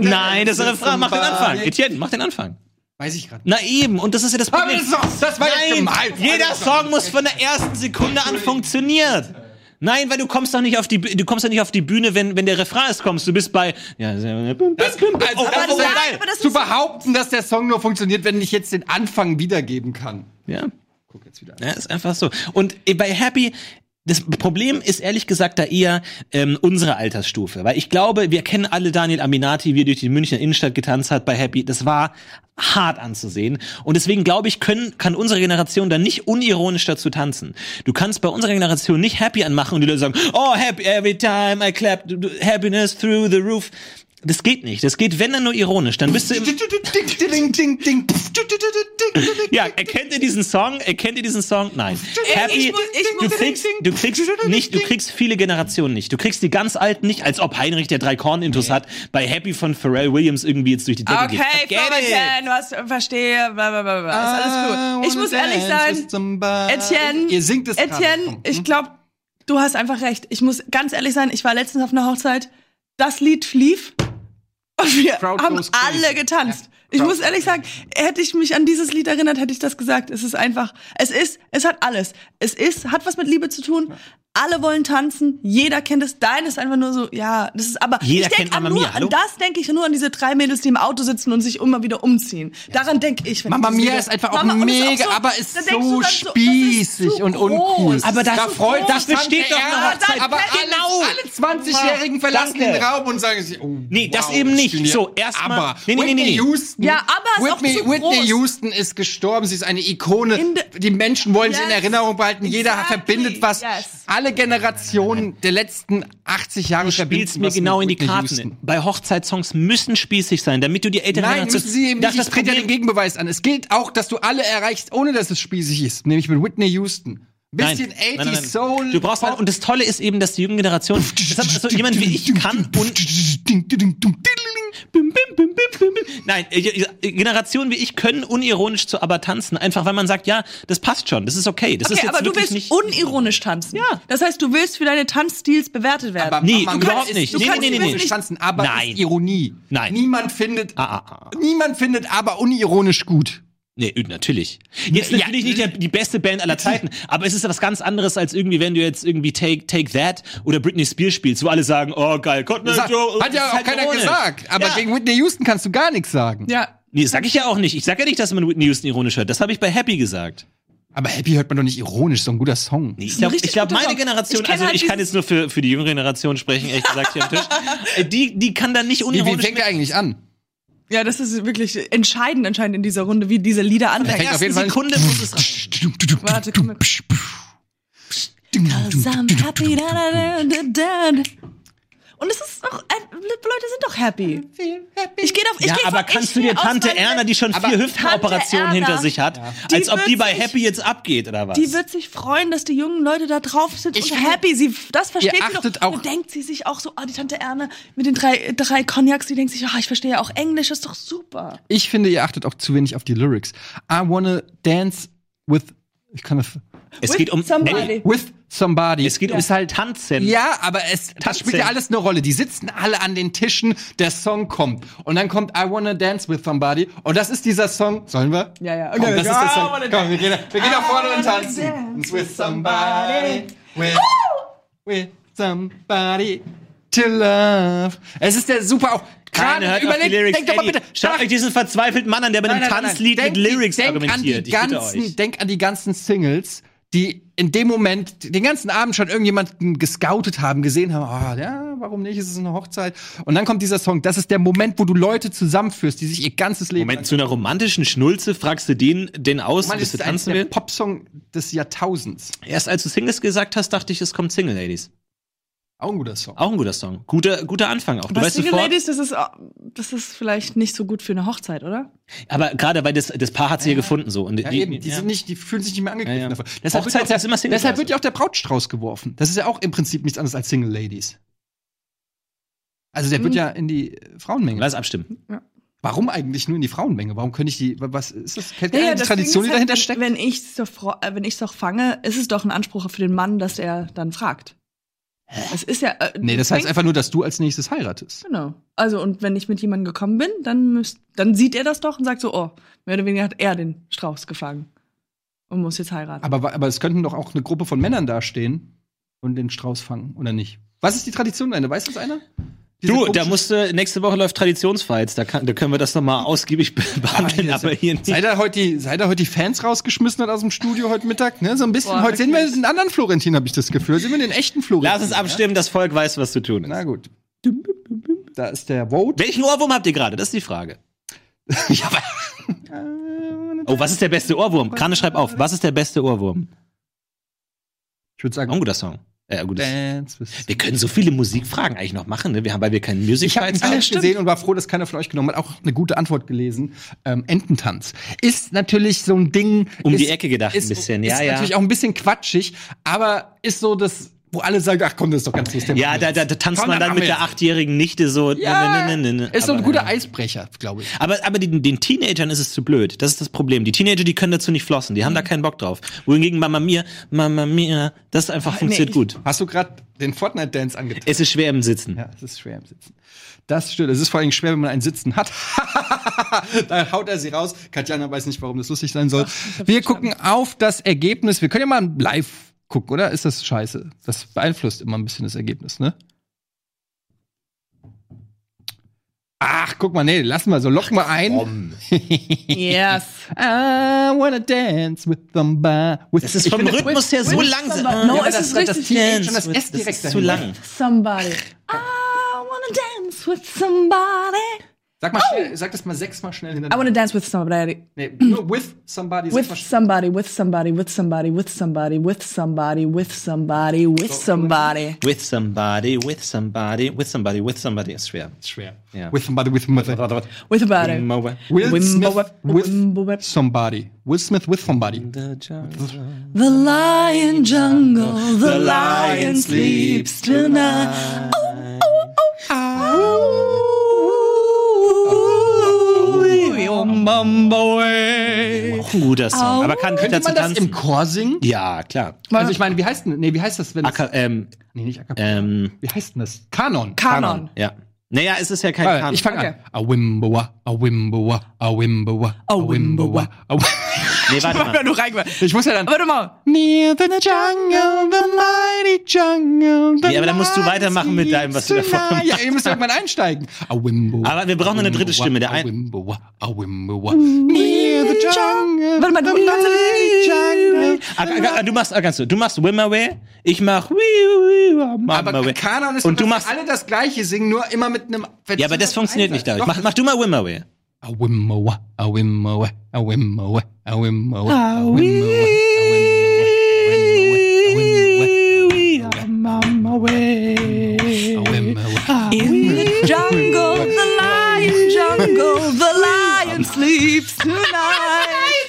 Nein, das ist der Refrain, mach den Anfang. Etienne, mach den Anfang. Weiß ich gerade. Na eben, und das ist ja das Aber Problem. das, das war jetzt Nein, gemein. jeder Song muss von der ersten Sekunde an funktionieren. Nein, weil du kommst doch nicht auf die du kommst doch nicht auf die Bühne, wenn wenn der Refrain ist, kommst du bist bei ja, Das, oh, also, das Aber ist nein, geil. aber das zu behaupten, dass der Song nur funktioniert, wenn ich jetzt den Anfang wiedergeben kann. Ja. Guck jetzt wieder. Ja, ist einfach so. Und äh, bei Happy, das Problem ist ehrlich gesagt da eher ähm, unsere Altersstufe. Weil ich glaube, wir kennen alle Daniel Aminati, wie er durch die Münchner Innenstadt getanzt hat bei Happy. Das war hart anzusehen. Und deswegen glaube ich, können, kann unsere Generation da nicht unironisch dazu tanzen. Du kannst bei unserer Generation nicht Happy anmachen und die Leute sagen, oh, happy every time I clap, happiness through the roof. Das geht nicht. Das geht, wenn dann nur ironisch. Dann bist du im. [laughs] Ja, erkennt ihr diesen Song? Erkennt ihr diesen Song? Nein. Happy, ich muss- ich du kriegst, du kriegst nicht, du kriegst viele Generationen nicht. Du kriegst die ganz alten nicht, als ob Heinrich der drei Korn-Intos hat, bei Happy von Pharrell Williams irgendwie jetzt durch die Decke geht. Okay, Forget Florian, du hast, verstehe, bla, bla, bla, bla. Ist alles gut. Ich muss ehrlich sein, Etienne, Ihr singt es gerade. Etienne, ich glaube, du hast einfach recht. Ich muss ganz ehrlich sein, ich war letztens auf einer Hochzeit, das Lied lief und wir Crowd haben alle getanzt. Ja. Ich muss ehrlich sagen, hätte ich mich an dieses Lied erinnert, hätte ich das gesagt. Es ist einfach, es ist, es hat alles. Es ist, hat was mit Liebe zu tun. Alle wollen tanzen, jeder kennt es. Dein ist einfach nur so, ja, das ist aber. Jeder ich denk kennt Mamma an nur, Mia, an das denke ich nur an diese drei Mädels, die im Auto sitzen und sich immer wieder umziehen. Daran denke ich. Wenn Mama ich Mia ist einfach auch Mama, es mega, so- aber ist so spießig ist zu und uncool. Aber das- ist da freut, das besteht doch eine Hochzeit. Aber Genau. alle, alle 20-Jährigen verlassen Danke. den Raum und sagen sich, oh, Nee, das wow, eben nicht. So, erstmal- Aber Nee, nee, nee, nee, Whitney nee. Houston, Ja, aber ist auch Whitney, zu Whitney groß. Houston ist gestorben. Sie ist eine Ikone. Die Menschen wollen sie in. Erinnerung behalten. Jeder Exactly. verbindet was. Yes. Alle Generationen der letzten 80 Jahre Du spielst verbinden mir was genau in die Karten. Houston. Bei Hochzeitssongs müssen spießig sein, damit du die ältere Nein, müssen sie eben Das nicht. Ich trete ja den Gegenbeweis an. Es gilt auch, dass du alle erreichst, ohne dass es spießig ist. Nämlich mit Whitney Houston. Bisschen 80 Nein, nein, nein. Soul. Du brauchst halt, und das Tolle ist eben, dass die junge Generation, das hat so jemand wie ich kann [laughs] und Bim, bim, bim, bim, bim, bim. Nein, äh, Generationen wie ich können unironisch zu aber tanzen, einfach weil man sagt, ja, das passt schon, das ist okay. Das ist Okay, jetzt aber du willst nicht. unironisch tanzen. Ja. Das heißt, du willst für deine Tanzstils bewertet werden. Aber Nee, Mama, überhaupt das ist- nicht. Du Nee, kannst nee, nee, nee, nee. tanzen, aber Nein. ist Ironie. Nein. Niemand findet, Ah, ah, ah. niemand findet aber unironisch gut. Nee, natürlich. Jetzt Ja, natürlich nicht der, die beste Band aller Zeiten, aber es ist was ganz anderes als irgendwie, wenn du jetzt irgendwie Take, Take That oder Britney Spears spielst, wo alle sagen, oh geil, Cotton Joe. hat ja auch halt keiner ironisch. gesagt. Aber Ja. gegen Whitney Houston kannst du gar nichts sagen. ja. Nee, sag ich ja auch nicht. Ich sag ja nicht, dass man Whitney Houston ironisch hört. Das habe ich bei Happy gesagt. Aber Happy hört man doch nicht ironisch, so ein guter Song. Nee, ich glaube, glaub, meine Song. Generation, Ich also halt ich kann jetzt nur für, für die jüngere Generation sprechen, ehrlich gesagt, hier am Tisch. [laughs] Äh, Die, die kann da nicht Wie, wie unironisch fängt er eigentlich an? Ja, das ist wirklich entscheidend anscheinend in dieser Runde, wie diese Lieder fängt anfangen. auf jeden Fall- Sekunde muss es rein. Warte, komm. Cause I'm happy, da, da, da, da, da. Und es ist doch, äh, Leute sind doch happy. Ich gehe auf, ich ja, geh aber von- kannst ich du dir Tante Erna, die schon vier Hüftenoperationen Erna, hinter sich hat, die als ob die bei sich- Happy jetzt abgeht, oder was? Die wird sich freuen, dass die jungen Leute da drauf sind Ich und finde, happy. Sie, das versteht ihr sie doch. achtet auch- Dann denkt sie sich auch so, ah, die Tante Erne mit den drei, drei Cognacs, die denkt sich, ah, ich verstehe ja auch Englisch, das ist doch super. Ich finde, ihr achtet auch zu wenig auf die Lyrics. I wanna dance with. Ich kann das. Es geht um somebody. With somebody. Es geht um ist halt. Tanzen. Ja, aber es das spielt ja alles eine Rolle. Die sitzen alle an den Tischen, der Song kommt. Und dann kommt I Wanna Dance with Somebody. Und das ist dieser Song. Sollen wir? Ja, ja. Komm, Okay, das ist der Song. Komm, wir gehen, wir gehen nach vorne und tanzen. dance with somebody. With, with somebody to love. Es ist der super auch. Keine hört auf die Lyrics. denk doch mal bitte. Schaut euch diesen verzweifelten Mann an, der bei einem Nein, nein, nein, Tanzlied nein. mit Denk- Lyrics denk argumentiert. An die Ich bitte ganzen, euch. denk an die ganzen Singles, die in dem Moment den ganzen Abend schon irgendjemanden gescoutet haben, gesehen haben, ah, ja, warum nicht, es ist eine Hochzeit. Und dann kommt dieser Song, das ist der Moment, wo du Leute zusammenführst, die sich ihr ganzes Leben Moment, zu einer romantischen Schnulze fragst du den, den aus, Mann, bis das du tanzen der will? Popsong des Jahrtausends. Erst als du Singles gesagt hast, dachte ich, es kommt Single Ladies. Auch ein guter Song. Auch ein guter Song. Guter, guter Anfang auch. Du Was weißt Single sofort, Ladies, das ist, das ist vielleicht nicht so gut für eine Hochzeit, oder? aber gerade weil das, das Paar hat sie ja, gefunden so. Und Ja, die, eben, die, ja. sind nicht, die fühlen sich nicht mehr angegriffen Ja, ja. davon. Deshalb, wird, ja ist immer auch, Single deshalb wird ja auch der Brautstrauß geworfen. Das ist ja auch im Prinzip nichts anderes als Single Ladies. Also der Hm. wird ja in die Frauenmenge. Lass abstimmen. Warum eigentlich nur in die Frauenmenge? Warum könnte ich die, was ist das? Kennt Ja, ihr ja, die Tradition, die ist halt, dahinter steckt? Wenn ich doch, fro- äh, wenn ich's doch fange, ist es doch ein Anspruch für den Mann, dass er dann fragt. Es ist ja. Äh, Nee, das heißt einfach nur, dass du als nächstes heiratest. Genau. Also, und wenn ich mit jemandem gekommen bin, dann müsst, dann sieht er das doch und sagt so, oh, mehr oder weniger hat er den Strauß gefangen. Und muss jetzt heiraten. Aber, aber es könnten doch auch eine Gruppe von Männern dastehen und den Strauß fangen, oder nicht? Was ist die Tradition dahinter? Weiß das einer? Du, da musste, nächste Woche läuft Traditionsfights, da, kann, da können wir das nochmal ausgiebig be- [laughs] behandeln, aber hier nicht. Seid ihr heute die, seid ihr heute die Fans rausgeschmissen hat aus dem Studio heute Mittag? Ne? So ein bisschen. Boah, heute sehen wir den anderen Florentin, habe ich das Gefühl. Sehen wir den echten Florentin. Lass uns abstimmen, das Volk weiß, was zu tun Ja? Na ist. gut. Da ist der Vote. Welchen Ohrwurm habt ihr gerade? Das ist die Frage. [laughs] Ja, [laughs] Oh, was ist der beste Ohrwurm? Krane, schreib auf. Was ist der beste Ohrwurm? Ich würde sagen, guter Song. Ein. Dance with Wir können so viele Musikfragen eigentlich noch machen, ne? Wir haben, weil wir keinen Music Ich habe haben. Sketch gesehen und war froh, dass keiner von euch genommen hat. Auch eine gute Antwort gelesen. Ähm, Ententanz ist natürlich so ein Ding. Um ist, die Ecke gedacht ein ist, bisschen, ist ja, ja. natürlich auch ein bisschen quatschig, aber ist so das, wo alle sagen, ach komm, das ist doch ganz lustig. Ja, da, da, da tanzt Komm, man dann machen mit der achtjährigen Nichte so. Ja, ne, ne, ne, ne. ist so ein guter ja. Eisbrecher, glaube ich. Aber, aber den, den Teenagern ist es zu blöd. Das ist das Problem. Die Teenager, die können dazu nicht flossen. Die haben da keinen Bock drauf. Wohingegen Mama Mia, Mama Mia, das einfach funktioniert ich- gut. Hast du gerade den Fortnite-Dance angetan? Es ist schwer im Sitzen. Ja, es ist schwer im Sitzen. Das stimmt. Es ist vor allem schwer, wenn man einen Sitzen hat. [laughs] da haut er sie raus. Katjana weiß nicht, warum das lustig sein soll. Wir gucken auf das Ergebnis. Wir können ja mal live gucken, oder? Ist das scheiße? Das beeinflusst immer ein bisschen das Ergebnis, ne? Ach, guck mal, nee, lassen wir so. Locken wir ein. yes. [laughs] I wanna dance with somebody. With Das ist Ich vom Rhythmus her so langsam. No, Ja, es das- ist das richtig. Teenage und das Das S ist zu lang. Somebody. I wanna dance with somebody. Sag mal schnell, sag das mal sechsmal schnell I wanna dance with somebody. Nee, nur with somebody. With somebody, with somebody, with somebody, with somebody, with somebody, with somebody, with somebody. With somebody, with somebody, with somebody, with somebody. Ist schwer. Schwer. Ja. With somebody, with somebody. With somebody. Wimmower. Will Smith with somebody. Will Smith with somebody. The jungle. The lion jungle, the lion sleeps tonight. Auch ein guter Song. Aber kann Könnte dazu man das tanzen? im Chor singen? Ja, klar. Also ich meine, wie heißt denn, nee, wie heißt das, wenn es, Aka, ähm, nee, nicht Acapella. ähm, Wie heißt denn das? Kanon. Kanon. ja. Naja, es ist ja kein Kanon. ich fange Okay. an. A wimboa, a wimboa, a Nee, warte mal. reingehört. Ich muss ja dann. Warte mal. Near the jungle, the mighty jungle. the Nee, aber dann musst du weitermachen mit deinem, was du davor tonight. Ja, ihr müsst irgendwann einsteigen. A wimboa. Aber wir brauchen noch eine dritte Stimme. Der ein wimboa, a wimboa. Near the jungle. Warte mal, du- the mighty jungle. Ah, ah, ah, du machst, kannst du, du machst Wimmerway, ich mach Aber. Kanon ist und du machst, alle das gleiche singen, nur immer mit einem. ja, aber das funktioniert nicht dadurch. Mach, mach du mal Wimmerway. A wimmowa, a wimmowa, a wimmowa, a wimmowa, a wimmowa. We are Mama Way. In the jungle, the lion jungle, the lion sleeps tonight.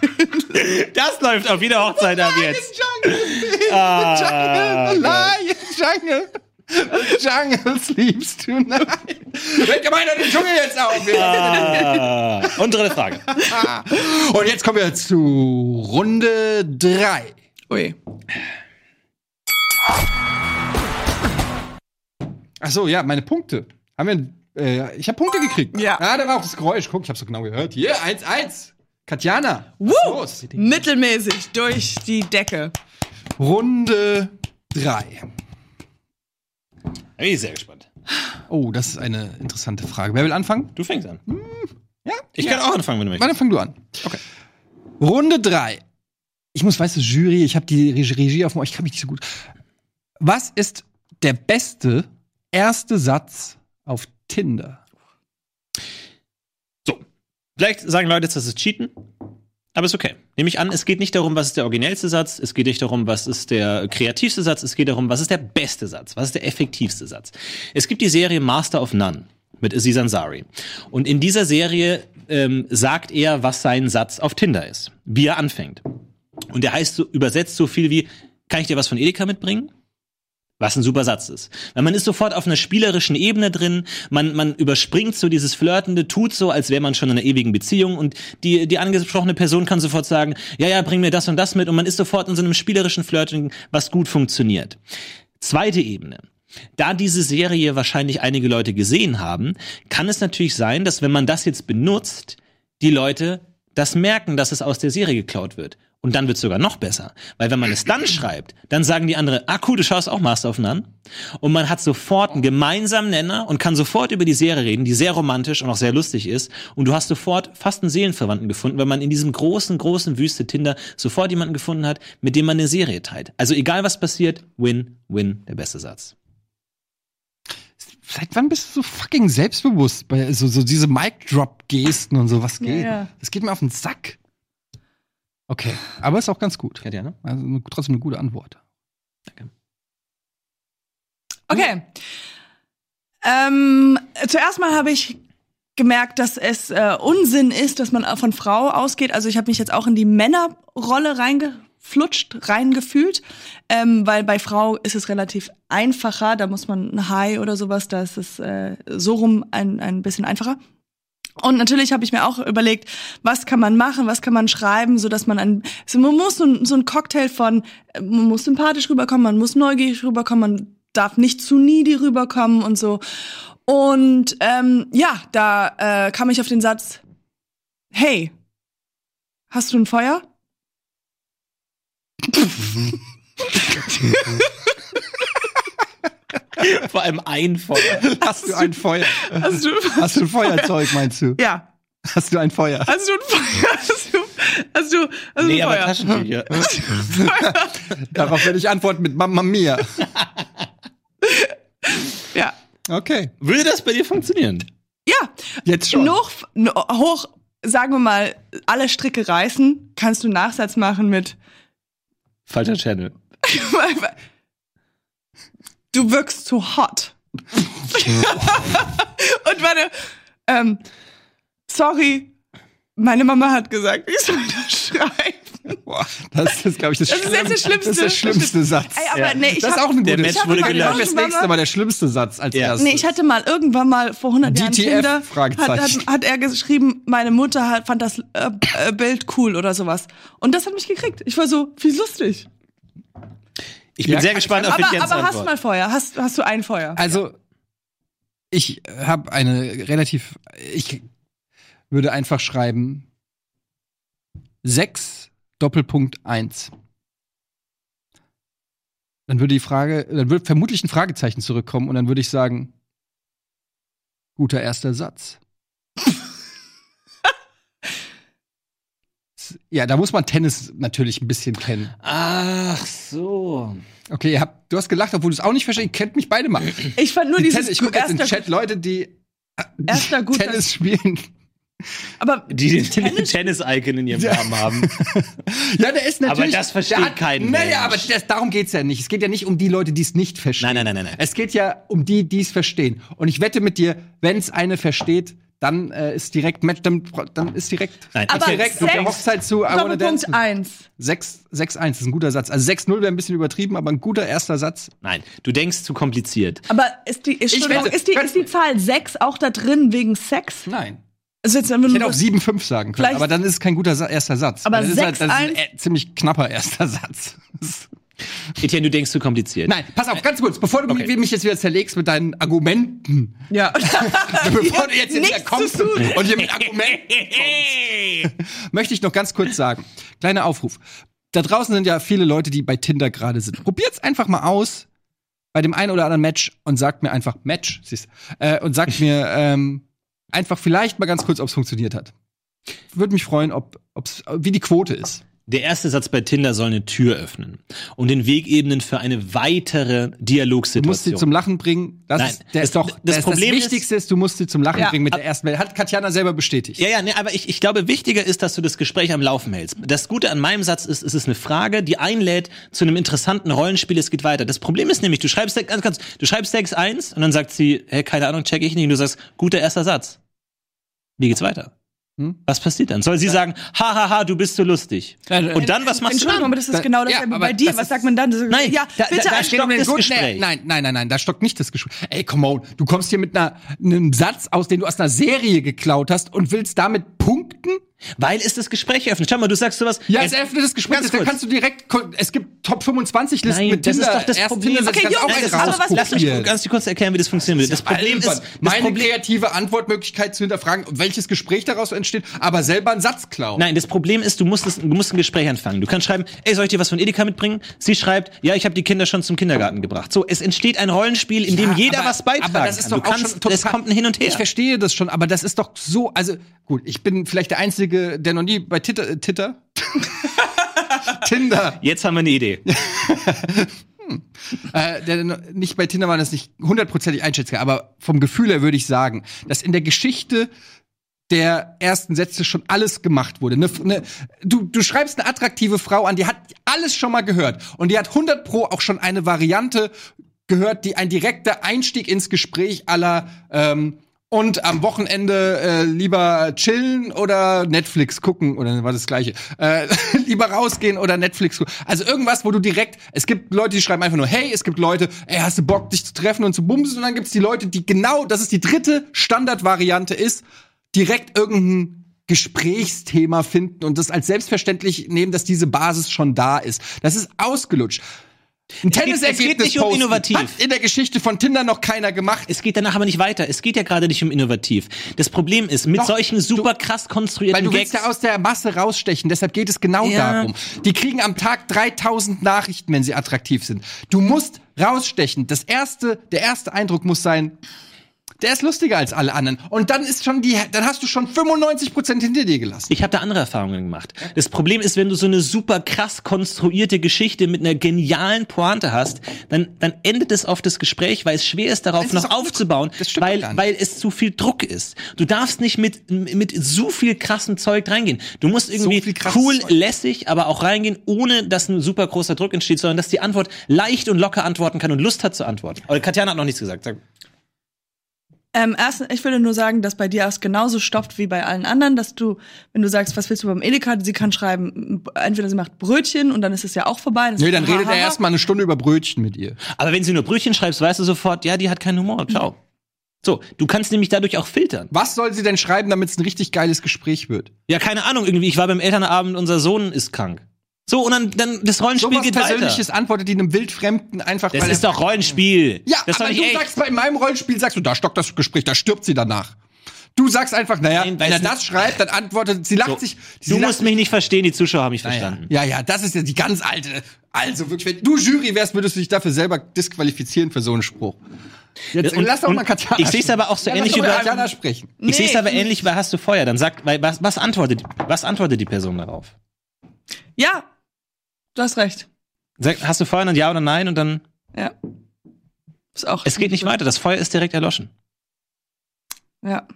[laughs] Das läuft auf jeder Hochzeit ab jetzt. The lion jungle. Ah. Jungle, the lion jungle. [laughs] Jungle sleeps tonight. Wenn gemeiner den Dschungel jetzt auf. ah. Und dritte Frage. Und jetzt kommen wir zu Runde 3. Ui. Ach so, ja, meine Punkte. Haben wir, äh, ich habe Punkte gekriegt. Ja. Ah, da war auch das Geräusch. Guck, ich habe so genau gehört. Hier, 1-1. Katjana. was ist Woo! los? Mittelmäßig durch die Decke. Runde 3. Bin ich sehr gespannt. Oh, das ist eine interessante Frage. Wer will anfangen? Du fängst an. Ja? Ich kann auch anfangen, wenn du möchtest. Warte, fang du an. Okay. Runde 3. Ich muss, weißt du, Jury, ich habe die Regie, auf ich kann mich nicht so gut. Was ist der beste erste Satz auf Tinder? So. Vielleicht sagen Leute jetzt, das ist Cheaten. Aber ist okay. Nehme ich an, es geht nicht darum, was ist der originellste Satz, es geht nicht darum, was ist der kreativste Satz, es geht darum, was ist der beste Satz, was ist der effektivste Satz. Es gibt die Serie Master of None mit Aziz Ansari. Und in dieser Serie ähm, sagt er, was sein Satz auf Tinder ist, wie er anfängt. Und der heißt so, übersetzt so viel wie, kann ich dir was von Edeka mitbringen? Was ein super Satz ist. Weil man ist sofort auf einer spielerischen Ebene drin, man, man überspringt so dieses Flirtende, tut so, als wäre man schon in einer ewigen Beziehung und die, die angesprochene Person kann sofort sagen, ja, ja, bring mir das und das mit und man ist sofort in so einem spielerischen Flirting, was gut funktioniert. Zweite Ebene. Da diese Serie wahrscheinlich einige Leute gesehen haben, kann es natürlich sein, dass wenn man das jetzt benutzt, die Leute das merken, dass es aus der Serie geklaut wird. Und dann wird es sogar noch besser. Weil wenn man es dann schreibt, dann sagen die anderen, ah cool, du schaust auch Master of None. Und man hat sofort einen gemeinsamen Nenner und kann sofort über die Serie reden, die sehr romantisch und auch sehr lustig ist. Und du hast sofort fast einen Seelenverwandten gefunden, weil man in diesem großen, großen Wüste Tinder sofort jemanden gefunden hat, mit dem man eine Serie teilt. Also egal was passiert, win, win, der beste Satz. Seit wann bist du so fucking selbstbewusst bei so, so diese Mic-Drop-Gesten und so? Was geht? ja. Das geht mir auf den Sack. Okay, aber ist auch ganz gut. Ihr, ne? Also trotzdem eine gute Antwort. Okay. Ähm, zuerst mal habe ich gemerkt, dass es äh, Unsinn ist, dass man von Frau ausgeht. Also ich habe mich jetzt auch in die Männerrolle reingeflutscht, reingefühlt, ähm, weil bei Frau ist es relativ einfacher. Da muss man ein Hi oder sowas, da ist es äh, so rum ein, ein bisschen einfacher. Und natürlich habe ich mir auch überlegt, was kann man machen, was kann man schreiben, so dass man ein, so man muss so ein, so ein Cocktail von, äh, man muss sympathisch rüberkommen, man muss neugierig rüberkommen, man darf nicht zu needy rüberkommen und so. Und ähm, ja, da äh, kam ich auf den Satz, hey, hast du ein Feuer? [laughs] [laughs] Vor allem ein Feuer. Hast du ein Feuer? Hast du, Hast du ein Feuerzeug, meinst du? ja, Hast du ein Feuer? hast du ein Feuer? Hast du, hast du, hast Nee, du ein aber Feuer? Taschentücher. [laughs] Darauf werde ich antworten mit Mamma Mia. Ja. Okay, Würde das bei dir funktionieren? Ja, jetzt schon. noch no, hoch, sagen wir mal, alle Stricke reißen, kannst du einen Nachsatz machen mit Falscher Channel. [laughs] Du wirkst zu hot. Und warte, ähm, sorry, meine Mama hat gesagt, ich soll das schreiben. Boah, das ist, glaube ich, das, Das ist jetzt der schlimmste- Das ist der schlimmste Satz. Ey, aber Ja. nee, ich das ist auch ein Der gutes. Match wurde mache das nächste Mal der schlimmste Satz als Ja. erstes. Nee, ich hatte mal irgendwann mal vor 100 Jahren DTF? Tinder, hat, hat, hat er geschrieben, meine Mutter hat, fand das äh, äh, Bild cool oder sowas. Und das hat mich gekriegt. Ich war so, wie lustig. Ich bin Ja, sehr gespannt auf Aber, Etiennes aber hast Antwort. mal Feuer? Hast, hast du ein Feuer? Also, ich habe eine relativ. Ich würde einfach schreiben: 6 Doppelpunkt 1. Dann würde die Frage, dann würde vermutlich ein Fragezeichen zurückkommen und dann würde ich sagen: Guter erster Satz. Ja, da muss man Tennis natürlich ein bisschen kennen. Ach so. Okay, ihr habt, du hast gelacht, obwohl du es auch nicht verstehst. Ihr kennt mich beide mal. Ich fand nur Die dieses Tennis, ich gucke jetzt im Chat Leute, die, die Erster [laughs] guter- Tennis spielen. Aber Die den [laughs] Tennis-Icon in ihrem Namen haben. [laughs] Ja, der ist natürlich. das versteht hat, kein Naja, Mensch. aber das, darum geht's ja nicht. Es geht ja nicht um die Leute, die es nicht verstehen. Nein, nein, nein, nein, nein. Es geht ja um die, die es verstehen. Und ich wette mit dir, wenn es eine versteht, dann äh, ist direkt Match, dann, dann ist direkt, Nein, Aber direkt auf der Hochzeit zu I Wanna Dance. Doppelpunkt 1. 6, 6-1 ist ein guter Satz. Also 6-0 wäre ein bisschen übertrieben, aber ein guter erster Satz. Nein, du denkst zu kompliziert. Aber ist die, ist, Ich wette- ist die, ist die Zahl 6 auch da drin wegen Sex? Nein. Also jetzt Ich nur hätte auch 7-5 sagen können, Vielleicht- aber dann ist es kein guter Sa erster Satz. Aber das ist, halt, das ist ein 6-1 äh, ziemlich knapper erster [laughs] Satz. Etienne, du denkst zu kompliziert. Nein, pass auf, ganz kurz, bevor du Okay. mich jetzt wieder zerlegst mit deinen Argumenten, Ja. [laughs] bevor du jetzt hier wieder kommst und hier mit Argumenten kommst, [laughs] möchte ich noch ganz kurz sagen, kleiner Aufruf. Da draußen sind ja viele Leute, die bei Tinder gerade sind. Probiert's einfach mal aus bei dem einen oder anderen Match und sagt mir einfach Match, siehst, äh, und sagt mir ähm, einfach vielleicht mal ganz kurz, ob es funktioniert hat. Würde mich freuen, ob ob's, wie die Quote ist. Der erste Satz bei Tinder soll eine Tür öffnen und den Weg ebnen für eine weitere Du musst sie Dialogsituation. zum Lachen bringen. Das Nein, ist, der das- ist doch das das, Problem das ist- Wichtigste ist, du musst sie zum Lachen Ja, bringen mit ab- der ersten Welt. Hat Katjana selber bestätigt. Ja, ja, nee, aber ich, ich glaube, wichtiger ist, dass du das Gespräch am Laufen hältst. Das Gute an meinem Satz ist, es ist eine Frage, die einlädt zu einem interessanten Rollenspiel, es geht weiter. Das Problem ist nämlich, du schreibst, du schreibst Text 1 und dann sagt sie, hey, keine Ahnung, check ich nicht, und du sagst, guter erster Satz. Wie geht's weiter? Hm? Was passiert dann? Soll sie sagen, hahaha, du bist so lustig. Und dann, was machst du Entschuldigung, aber dann? das ist genau Ja, dasselbe aber bei dir. das Was ist- sagt man dann? Nein, ja, da- bitte da- da doch das Gespräch. Nein, nein, nein, nein, da stockt nicht das Gespräch. Ey, come on, du kommst hier mit einer, einem Satz aus, den du aus einer Serie geklaut hast und willst damit punkten? Weil es das Gespräch öffnet. Schau mal, du sagst sowas. Ja, es- eröffnet das Gespräch, Ganz kurz. kannst du direkt, es gibt Top 25 Listen Nein, mit das ist Tinder. doch das Erst Problem. Tinder, Okay, das Jungs, auch aber was- Lass mich ganz kurz erklären, wie das funktionieren würde. Das Problem ist, das meine Problem, kreative Antwortmöglichkeit zu hinterfragen, welches Gespräch daraus entsteht, aber selber einen Satz klauen. Nein, das Problem ist, du musst, es, du musst ein Gespräch anfangen. Du kannst schreiben, ey, soll ich dir was von Edeka mitbringen? Sie schreibt, ja, ich habe die Kinder schon zum Kindergarten gebracht. So, es entsteht ein Rollenspiel, in dem Ja, jeder aber- was beitragen aber das ist kann. doch du kannst, schon es kommt ein Hin und her. Ich verstehe das schon, aber das ist doch so, also gut, ich bin vielleicht der Einzige, der noch nie bei Titter, äh, Titter? [laughs] Tinder, Jetzt haben wir eine Idee. [laughs] äh, der nicht bei Tinder war, das nicht hundertprozentig einschätzen kann, aber vom Gefühl her würde ich sagen, dass in der Geschichte der ersten Sätze schon alles gemacht wurde. Ne, ne, du, du schreibst eine attraktive Frau an, die hat alles schon mal gehört. Und die hat 100 pro auch schon eine Variante gehört, die ein direkter Einstieg ins Gespräch aller ähm, und am Wochenende äh, lieber chillen oder Netflix gucken oder war das gleiche. Äh, [laughs] lieber rausgehen oder Netflix gucken. Also irgendwas, wo du direkt, es gibt Leute, die schreiben einfach nur, hey, es gibt Leute, ey, hast du Bock, dich zu treffen und zu bumsen? Und dann gibt's die Leute, die genau, das ist die dritte Standardvariante ist, direkt irgendein Gesprächsthema finden und das als selbstverständlich nehmen, dass diese Basis schon da ist. Das ist ausgelutscht. Ein geht- es geht Tennisergebnis nicht um posten innovativ. Hat in der Geschichte von Tinder noch keiner gemacht. Es geht danach aber nicht weiter. Es geht ja gerade nicht um innovativ. Das Problem ist, mit Doch, solchen super krass konstruierten Weil du willst Gags. ja aus der Masse rausstechen, deshalb geht es genau Ja. darum. Die kriegen am Tag 3000 Nachrichten, wenn sie attraktiv sind. Du musst rausstechen. Das erste, der erste Eindruck muss sein, der ist lustiger als alle anderen. Und dann ist schon die, dann hast du schon 95% hinter dir gelassen. Ich habe da andere Erfahrungen gemacht. Das Problem ist, wenn du so eine super krass konstruierte Geschichte mit einer genialen Pointe hast, dann, dann endet es oft das Gespräch, weil es schwer ist, darauf ist noch aufzubauen, weil, weil es zu viel Druck ist. Du darfst nicht mit, mit so viel krassem Zeug reingehen. Du musst irgendwie krasses cool, Zeug. lässig, aber auch reingehen, ohne dass ein super großer Druck entsteht, sondern dass die Antwort leicht und locker antworten kann und Lust hat zu antworten. Aber Katjana hat noch nichts gesagt. Sag. Ähm, erst, ich würde nur sagen, dass bei dir es genauso stoppt wie bei allen anderen, dass du, wenn du sagst, was willst du beim Edeka, sie kann schreiben, entweder sie macht Brötchen und dann ist es ja auch vorbei. Das Nee, dann redet er erstmal eine Stunde über Brötchen mit ihr. Aber wenn sie nur Brötchen schreibst, weißt du sofort, ja, die hat keinen Humor. Ciao. So, du kannst nämlich dadurch auch filtern. Was soll sie denn schreiben, damit es ein richtig geiles Gespräch wird? Ja, keine Ahnung, irgendwie, ich war beim Elternabend, unser Sohn ist krank. So, und dann, dann das Rollenspiel Sowas geht Persönliches weiter. antwortet die einem Wildfremden einfach, Das weil ist doch Rollenspiel. Ja, das aber du echt. sagst bei meinem Rollenspiel, sagst du, da stockt das Gespräch, da stirbt sie danach. Du sagst einfach, naja, Nein, wenn er es das schreibt, dann antwortet, sie lacht So, sich. Sie du lacht musst mich nicht verstehen, die Zuschauer haben mich Ja, verstanden. Ja, ja, das ist ja die ganz alte. Also wirklich, wenn du Jury wärst, würdest du dich dafür selber disqualifizieren für so einen Spruch. Jetzt Und- lass doch und mal Katjana. ich seh's aber auch so ja, ähnlich über- Katjana sprechen. Ich sehe es Nee. aber ähnlich bei Hast du Feuer. Dann sag, weil, was, was, antwortet, was antwortet die Person darauf? Ja, du hast recht. Sag, hast du Feuer und ja oder nein und dann. Ja. Ist auch. Es geht nicht weiter, das Feuer ist direkt erloschen. Ja.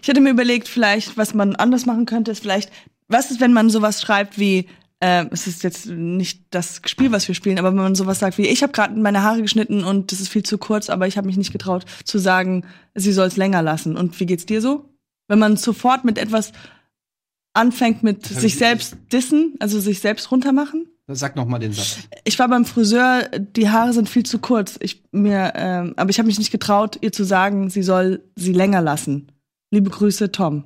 Ich hätte mir überlegt, vielleicht, was man anders machen könnte, ist vielleicht, was ist, wenn man sowas schreibt wie, äh, es ist jetzt nicht das Spiel, was wir spielen, aber wenn man sowas sagt wie, ich habe gerade meine Haare geschnitten und das ist viel zu kurz, aber ich habe mich nicht getraut zu sagen, sie soll es länger lassen. Und wie geht's dir so? Wenn man sofort mit etwas anfängt mit hab sich ich- selbst dissen, also sich selbst runtermachen? Sag noch mal den Satz. Ich war beim Friseur, die Haare sind viel zu kurz. Ich mir, ähm, aber ich habe mich nicht getraut, ihr zu sagen, sie soll sie länger lassen. Liebe Grüße, Tom.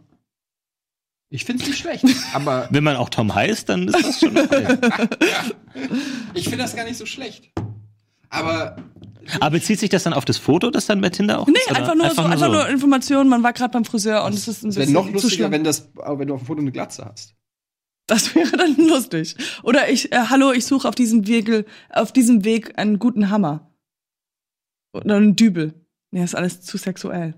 Ich finde es nicht schlecht, aber [laughs] Wenn man auch Tom heißt, dann ist das schon okay. [laughs] ich finde das gar nicht so schlecht. Aber Aber bezieht sich das dann auf das Foto, das dann bei Tinder auch Nee, ist, einfach nur, so, einfach nur Informationen. Man war gerade beim Friseur und es ist ein es wäre bisschen noch zu lustiger, wenn, das, wenn du auf dem Foto eine Glatze hast. Das [laughs] wäre dann lustig. Oder ich, äh, hallo, ich suche auf diesem Weg, auf diesem Weg einen guten Hammer. Oder einen Dübel. Nee, ist alles zu sexuell.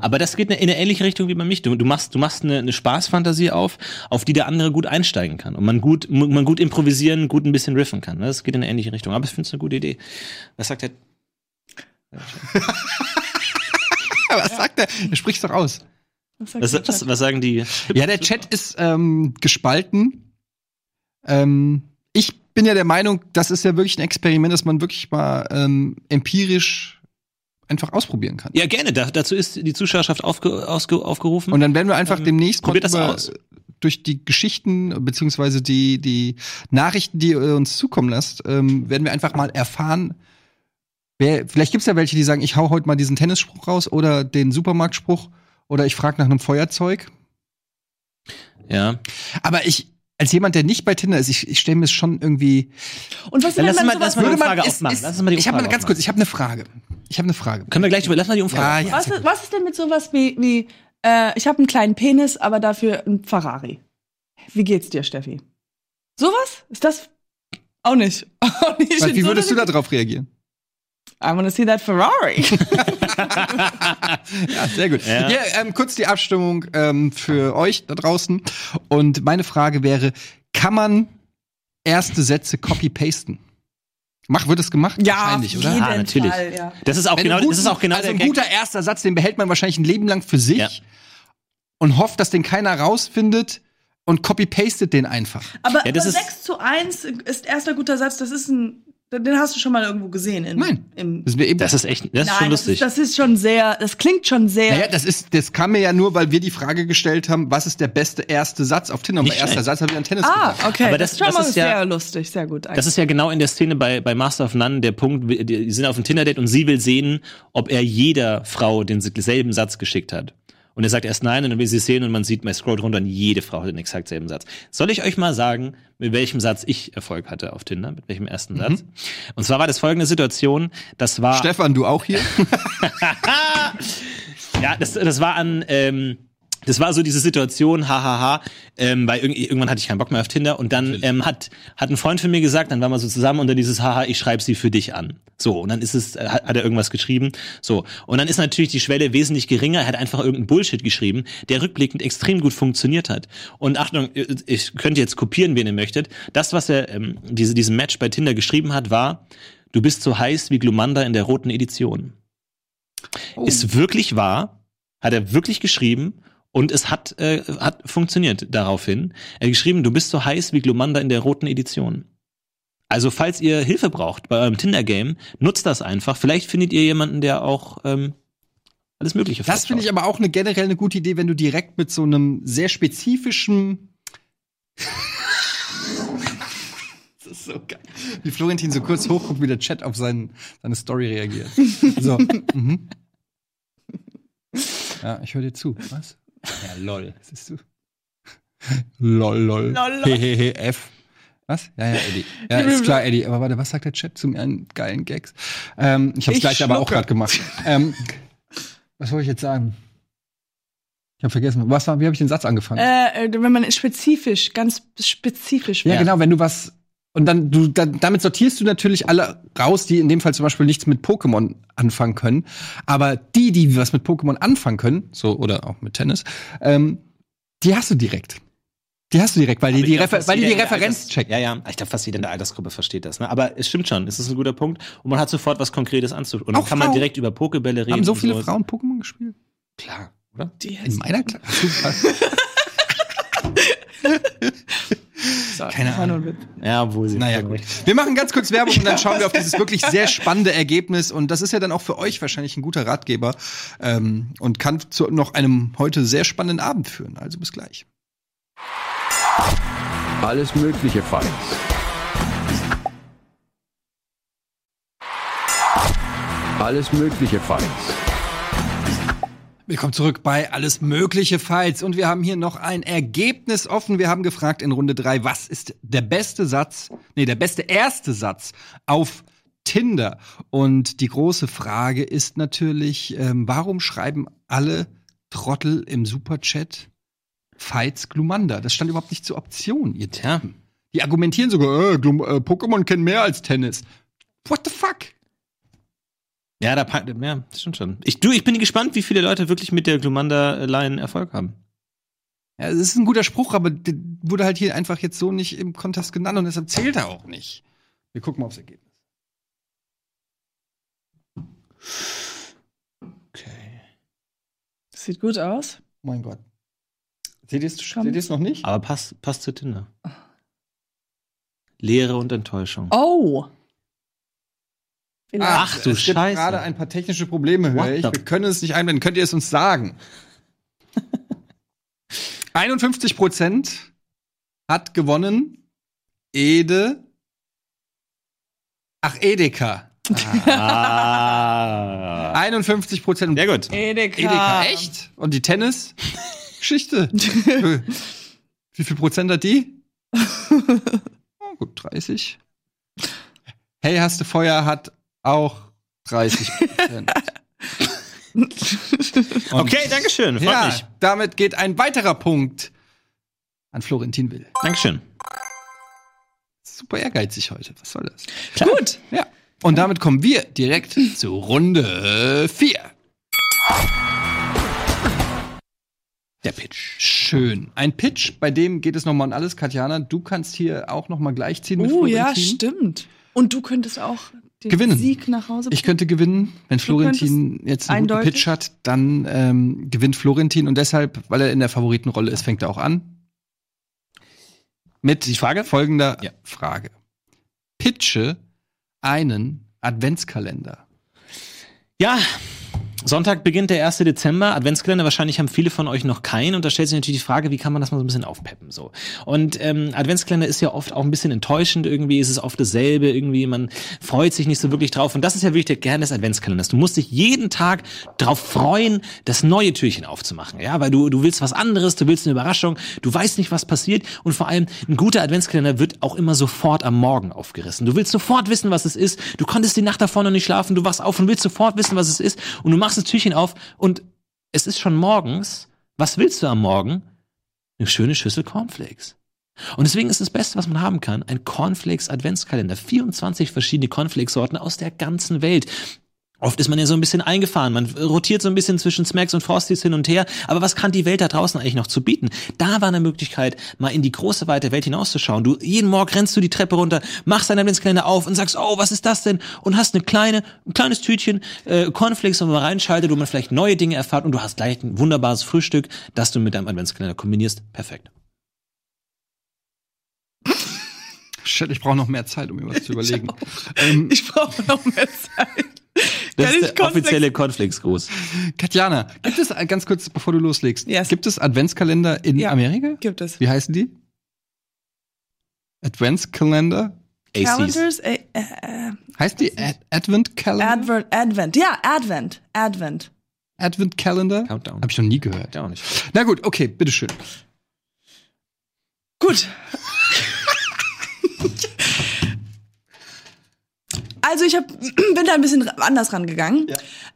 Aber das geht in eine ähnliche Richtung wie bei mich. Du, du machst, du machst eine, eine Spaßfantasie auf, auf die der andere gut einsteigen kann und man gut, man gut improvisieren, gut ein bisschen riffen kann. ne? Das geht in eine ähnliche Richtung. Aber ich finde es eine gute Idee. Was sagt der? was sagt er? Er spricht's doch aus. Was Was, was, was sagen die? Ja, der Chat ist ähm, gespalten. Ähm, ich bin ja der Meinung, das ist ja wirklich ein Experiment, das man wirklich mal ähm, empirisch einfach ausprobieren kann. Ja, gerne. Da, dazu ist die Zuschauerschaft aufge, ausge, aufgerufen. Und dann werden wir einfach Ähm, demnächst mal probiert das aus. durch die Geschichten beziehungsweise die die Nachrichten, die ihr uns zukommen lasst, ähm, werden wir einfach mal erfahren. Wer, vielleicht gibt's ja welche, die sagen, ich hau heute mal diesen Tennisspruch raus oder den Supermarktspruch oder ich frage nach einem Feuerzeug. ja. Aber ich als jemand, der nicht bei Tinder ist, ich, ich stelle mir es schon irgendwie. Und was Dann lass mal- lass mal Würde die ist- aufmachen. ist- Lass uns mal die ich habe Umfrage ganz kurz, ich habe eine Frage. Ich habe eine Frage. Können wir gleich über, lass mal die Umfrage. Ja, ja. Was ist, was ist denn mit sowas wie, wie äh, ich habe einen kleinen Penis, aber dafür ein Ferrari? Wie geht's dir, Steffi? Sowas? Ist das auch nicht? [laughs] Auch nicht Was, wie so würdest du darauf reagieren? I wanna see that Ferrari. [laughs] [laughs] Ja, sehr gut. Ja. Ja. ähm, kurz die Abstimmung ähm, für euch da draußen. Und meine Frage wäre: Kann man erste Sätze copy-pasten? Mach, wird es gemacht? Wahrscheinlich, oder? Ja, natürlich. Fall, ja. Das ist auch Wenn genau, ein das ist auch genau also der ein Gag. guter erster Satz, den behält man wahrscheinlich ein Leben lang für sich Ja. und hofft, dass den keiner rausfindet und copy-pastet den einfach. Aber, Ja, das aber ist- 6 zu 1 ist erster guter Satz, das ist ein, den hast du schon mal irgendwo gesehen. In, Nein. Im, Das ist eben Das ist echt, das ist Nein, schon das lustig. ist, das ist schon sehr, das klingt schon sehr. Naja, das ist, das kam mir ja nur, weil wir die Frage gestellt haben, was ist der beste erste Satz auf Tinder? Und bei erster. Satz habe ich an Tennis ah, gedacht. okay. Aber das, das- ist schon das mal ist ja- sehr lustig, sehr gut. Das ist ja genau in der Szene bei, bei Master of None der Punkt, die sind auf einem Tinder-Date und sie will sehen, ob er jeder Frau denselben Satz geschickt hat. Und er sagt erst nein und dann will sie es sehen und man sieht, man scrollt runter und jede Frau hat den exakt selben Satz. Soll ich euch mal sagen, mit welchem Satz ich Erfolg hatte auf Tinder? Mit welchem ersten Satz? Und zwar war das folgende Situation, das war... Stefan, du auch hier? [laughs] Ja, das, das war an, ähm, das war so diese Situation, hahaha, ähm, weil irgendwie, irgendwann hatte ich keinen Bock mehr auf Tinder und dann ähm, hat, hat ein Freund von mir gesagt, dann waren wir so zusammen und dann dieses haha, ich schreibe sie für dich an. So, und dann ist es, äh, hat, hat er irgendwas geschrieben. So, und dann ist natürlich die Schwelle wesentlich geringer, er hat einfach irgendeinen Bullshit geschrieben, der rückblickend extrem gut funktioniert hat. Und Achtung, ich könnte jetzt kopieren, wen ihr möchtet. Das, was er, ähm, diese, diesem Match bei Tinder geschrieben hat, war, du bist so heiß wie Glumanda in der roten Edition ist wirklich wahr, hat er wirklich geschrieben und es hat, äh, hat funktioniert daraufhin. Er hat geschrieben, du bist so heiß wie Glumanda in der roten Edition. Also falls ihr Hilfe braucht bei eurem Tinder-Game, nutzt das einfach. Vielleicht findet ihr jemanden, der auch ähm, alles Mögliche Das finde ich aber auch eine generell eine gute Idee, wenn du direkt mit so einem sehr spezifischen. [laughs] das ist so geil. Wie Florentin so kurz hochguckt, wie der Chat auf seinen, seine Story reagiert. [laughs] So. mhm. Ja, ich höre dir zu. Was? Ja, lol. [laughs] Siehst du? lol, lol. Lol, lol. Hehehe, F. Was? Ja, ja, Eddie. Ja, [laughs] ist klar, Eddie. Aber warte, was sagt der Chat zu meinen geilen Gags? Ähm, ich habe Ich gleich aber auch schlucke. gerade gemacht. [laughs] ähm, was wollte ich jetzt sagen? Ich habe vergessen. Was war, wie habe ich den Satz angefangen? äh, äh, wenn man spezifisch, ganz spezifisch ja, wäre. genau, wenn du was und dann du dann, damit sortierst du natürlich alle raus, die in dem Fall zum Beispiel nichts mit Pokémon anfangen können. Aber die, die was mit Pokémon anfangen können, so oder auch mit Tennis, ähm, die hast du direkt. Die hast du direkt, weil die Aber die, ich glaub, weil die, die Referenz Alters- checken. Ja, ja. Ich glaube, fast jeder in der Altersgruppe versteht das. Ne? Aber es stimmt schon. Es ist ein guter Punkt. Und man hat sofort was Konkretes anzuschauen. Und dann Auch kann man Frauen. direkt über Pokebälle reden. Haben so viele sowas. Frauen Pokémon gespielt? Klar, oder? Die In meiner Klasse. [laughs] [laughs] [laughs] Keine Ahnung. Ja, obwohl sie. Naja, gut. Wir machen ganz kurz Werbung und dann [laughs] schauen wir auf dieses wirklich sehr spannende Ergebnis. Und das ist ja dann auch für euch wahrscheinlich ein guter Ratgeber ähm, und kann zu noch einem heute sehr spannenden Abend führen. Also bis gleich. Alles Mögliche Fights. Alles Mögliche Fights. Willkommen zurück bei Alles Mögliche Fights. Und wir haben hier noch ein Ergebnis offen. Wir haben gefragt in Runde drei, was ist der beste Satz, nee, der beste erste Satz auf Tinder? Und die große Frage ist natürlich, ähm, warum schreiben alle Trottel im Superchat Fights Glumanda? Das stand überhaupt nicht zur Option, ihr. Typen. Die argumentieren sogar, äh, äh, Pokémon kennen mehr als Tennis. What the fuck? Ja, da packt, ja, stimmt schon. Ich, du, ich bin gespannt, wie viele Leute wirklich mit der Glumanda-Line Erfolg haben. Ja, es ist ein guter Spruch, aber der wurde halt hier einfach jetzt so nicht im Kontest genannt und deshalb zählt er auch nicht. Wir gucken mal aufs Ergebnis. Okay. Das sieht gut aus. Mein Gott. Seht ihr es Schon. seht ihr es noch nicht? Aber passt, passt zu Tinder. Leere und Enttäuschung. Oh. Vielleicht. Ach du es gibt Scheiße. gerade ein paar technische Probleme, höre ich. Wir können es nicht einblenden. Könnt ihr es uns sagen? [laughs] 51 Prozent hat gewonnen Ede. Ach, Edeka. Ah. [laughs] 51 Prozent. Sehr gut. Edeka. Edeka, echt? Und die Tennis-Geschichte? [laughs] Wie viel Prozent hat die? Oh, gut, 30. Hey, hast du Feuer hat auch 30 Prozent. [laughs] Okay, Dankeschön. Freut ja, mich. damit geht ein weiterer Punkt an Florentin Will. Dankeschön. Super ehrgeizig heute. Was soll das? Gut. Ja. Und damit kommen wir direkt zu Runde 4. Der Pitch. Schön. Ein Pitch, bei dem geht es nochmal um alles. Katjana, du kannst hier auch nochmal gleichziehen mit Oh ja, stimmt. Und du könntest auch den Gewinnen. Sieg nach Hause Ich könnte gewinnen, wenn Florentin jetzt einen guten. Pitch hat, dann ähm, gewinnt Florentin und deshalb, weil er in der Favoritenrolle ist, fängt er auch an. Mit Die Frage? folgender Ja. Frage. Pitche einen Adventskalender. Ja, Sonntag beginnt der 1. Dezember, Adventskalender. Wahrscheinlich haben viele von euch noch keinen. Und da stellt sich natürlich die Frage, wie kann man das mal so ein bisschen aufpeppen? So. Und ähm, Adventskalender ist ja oft auch ein bisschen enttäuschend. Irgendwie ist es oft dasselbe. Irgendwie, man freut sich nicht so wirklich drauf. Und das ist ja wirklich der Kern des Adventskalenders. Du musst dich jeden Tag drauf freuen, das neue Türchen aufzumachen. Ja, weil du, du willst was anderes, du willst eine Überraschung, du weißt nicht, was passiert. Und vor allem, ein guter Adventskalender wird auch immer sofort am Morgen aufgerissen. Du willst sofort wissen, was es ist. Du konntest die Nacht davor noch nicht schlafen, du wachst auf und willst sofort wissen, was es ist. Und du machst das Türchen auf und es ist schon morgens. Was willst du am Morgen? Eine schöne Schüssel Cornflakes. Und deswegen ist das Beste, was man haben kann, ein Cornflakes Adventskalender. 24 verschiedene Cornflakes-Sorten aus der ganzen Welt. Oft ist man ja so ein bisschen eingefahren. Man rotiert so ein bisschen zwischen Smacks und Frosties hin und her. Aber was kann die Welt da draußen eigentlich noch zu bieten? Da war eine Möglichkeit, mal in die große, weite Welt hinauszuschauen. Du, jeden Morgen rennst du die Treppe runter, machst deinen Adventskalender auf und sagst, oh, was ist das denn? Und hast eine kleine, ein kleines Tütchen, äh, Cornflakes, wo man reinschaltet, wo man vielleicht neue Dinge erfahrt und du hast gleich ein wunderbares Frühstück, das du mit deinem Adventskalender kombinierst. Perfekt. Shit, ich brauche noch mehr Zeit, um mir was zu [laughs] überlegen. ähm, Ich brauche noch mehr Zeit. Das Kann ist der offizielle Cornflakes-Gruß. Katjana, gibt es äh, ganz kurz, bevor du loslegst, Yes. gibt es Adventskalender in Ja. Amerika? Gibt es. Wie heißen die? Adventskalender? ACs. Calendars, äh, äh, Heißt die Ad Advent Calendar? Advent, Advent. Ja, Advent, Advent. Advent Calendar? Countdown. Hab ich noch nie gehört. Ja, auch nicht. Na gut, okay, bitteschön. Gut. [laughs] [laughs] Also ich hab, [clears throat] bin da ein bisschen anders rangegangen.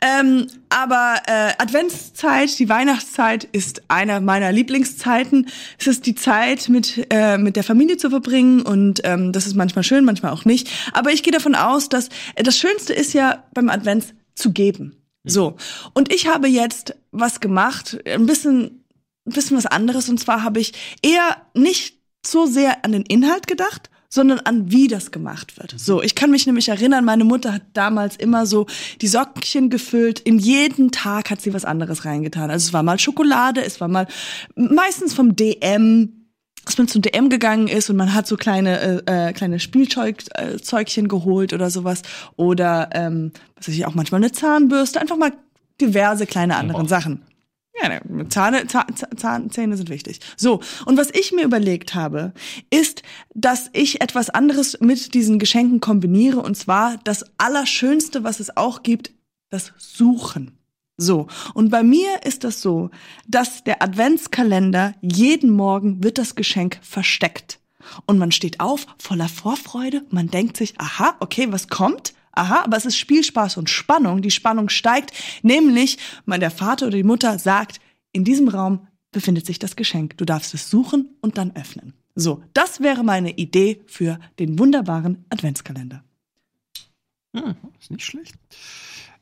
Ähm, aber äh, Adventszeit, die Weihnachtszeit ist einer meiner Lieblingszeiten. Es ist die Zeit, mit, äh, mit der Familie zu verbringen und ähm, das ist manchmal schön, manchmal auch nicht. Aber ich gehe davon aus, dass äh, das Schönste ist ja beim Advents zu geben. So. Und ich habe jetzt was gemacht, ein bisschen ein bisschen was anderes. Und zwar habe ich eher nicht so sehr an den Inhalt gedacht, sondern an wie das gemacht wird. So, ich kann mich nämlich erinnern, meine Mutter hat damals immer so die Sockchen gefüllt. In jeden Tag hat sie was anderes reingetan. Also es war mal Schokolade, es war mal meistens vom DM. dass man zum DM gegangen ist und man hat so kleine äh, äh, kleine Spielzeugchen geholt oder sowas oder ähm, was weiß ich auch manchmal eine Zahnbürste, einfach mal diverse kleine anderen Sachen. Ja, ne, Zahne, Zahn, Zähne sind wichtig. So, und was ich mir überlegt habe, ist, dass ich etwas anderes mit diesen Geschenken kombiniere, und zwar das Allerschönste, was es auch gibt, das Suchen. So, und bei mir ist das so, dass der Adventskalender jeden Morgen wird das Geschenk versteckt. Und man steht auf voller Vorfreude, man denkt sich, aha, okay, was kommt? Aha, aber es ist Spielspaß und Spannung. Die Spannung steigt, nämlich, mein der Vater oder die Mutter sagt, in diesem Raum befindet sich das Geschenk. Du darfst es suchen und dann öffnen. So, das wäre meine Idee für den wunderbaren Adventskalender. Hm, ist nicht schlecht.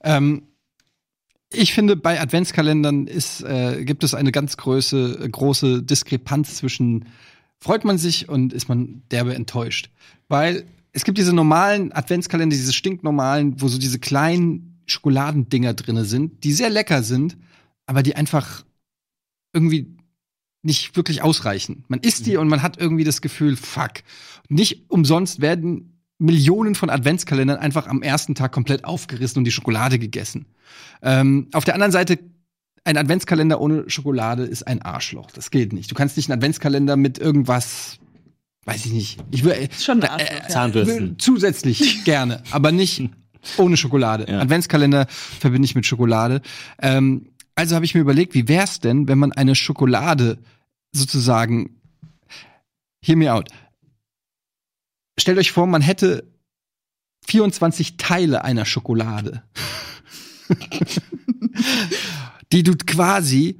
Ähm, ich finde, bei Adventskalendern ist, äh, gibt es eine ganz große, große Diskrepanz zwischen freut man sich und ist man derbe enttäuscht. Weil es gibt diese normalen Adventskalender, diese stinknormalen, wo so diese kleinen Schokoladendinger drinne sind, die sehr lecker sind, aber die einfach irgendwie nicht wirklich ausreichen. Man isst die und man hat irgendwie das Gefühl, fuck. Nicht umsonst werden Millionen von Adventskalendern einfach am ersten Tag komplett aufgerissen und die Schokolade gegessen. Ähm, auf der anderen Seite, ein Adventskalender ohne Schokolade ist ein Arschloch. Das geht nicht. Du kannst nicht einen Adventskalender mit irgendwas, weiß ich nicht. Ich will Ist schon ein Arschloch, ja. Zahnbürsten. zusätzlich [laughs] gerne, aber nicht [laughs] ohne Schokolade. Ja. Adventskalender verbinde ich mit Schokolade. Ähm, also habe ich mir überlegt, wie wär's denn, wenn man eine Schokolade sozusagen hear me out. Stellt euch vor, man hätte 24 Teile einer Schokolade. [laughs] die du quasi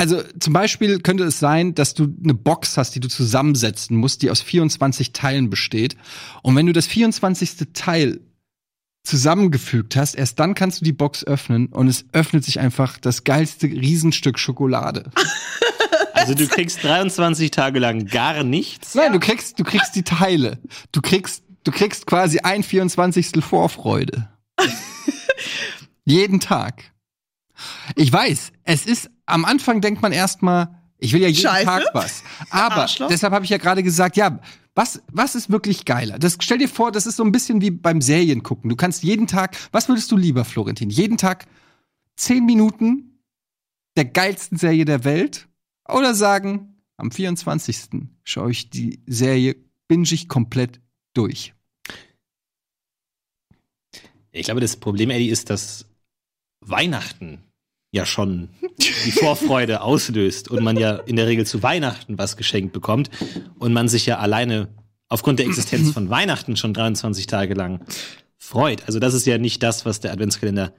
also zum Beispiel könnte es sein, dass du eine Box hast, die du zusammensetzen musst, die aus 24 Teilen besteht. Und wenn du das 24. Teil zusammengefügt hast, erst dann kannst du die Box öffnen und es öffnet sich einfach das geilste Riesenstück Schokolade. [laughs] Also du kriegst 23 Tage lang gar nichts. Nein, du kriegst, du kriegst die Teile. Du kriegst, du kriegst quasi ein 24. Vorfreude. [laughs] Jeden Tag. Ich weiß, es ist, am Anfang denkt man erstmal, ich will ja jeden Scheiße. Tag was. Aber Arschloch. deshalb habe ich ja gerade gesagt, ja, was, was ist wirklich geiler? Das, stell dir vor, das ist so ein bisschen wie beim Serien gucken. Du kannst jeden Tag, was würdest du lieber, Florentin? Jeden Tag zehn Minuten der geilsten Serie der Welt? Oder sagen, am 24. schaue ich die Serie, binge ich komplett durch. Ich glaube, das Problem, Eddie, ist, dass Weihnachten ja schon die Vorfreude auslöst und man ja in der Regel zu Weihnachten was geschenkt bekommt und man sich ja alleine aufgrund der Existenz von Weihnachten schon 23 Tage lang freut. Also das ist ja nicht das, was der Adventskalender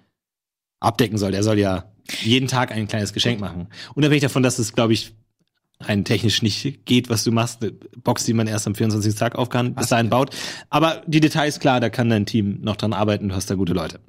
abdecken soll. Der soll ja jeden Tag ein kleines Geschenk machen. Unabhängig davon, dass es, glaube ich, rein technisch nicht geht, was du machst, eine Box, die man erst am 24. Tag auf kann, bis dahin baut. Aber die Details, klar, da kann dein Team noch dran arbeiten, du hast da gute Leute.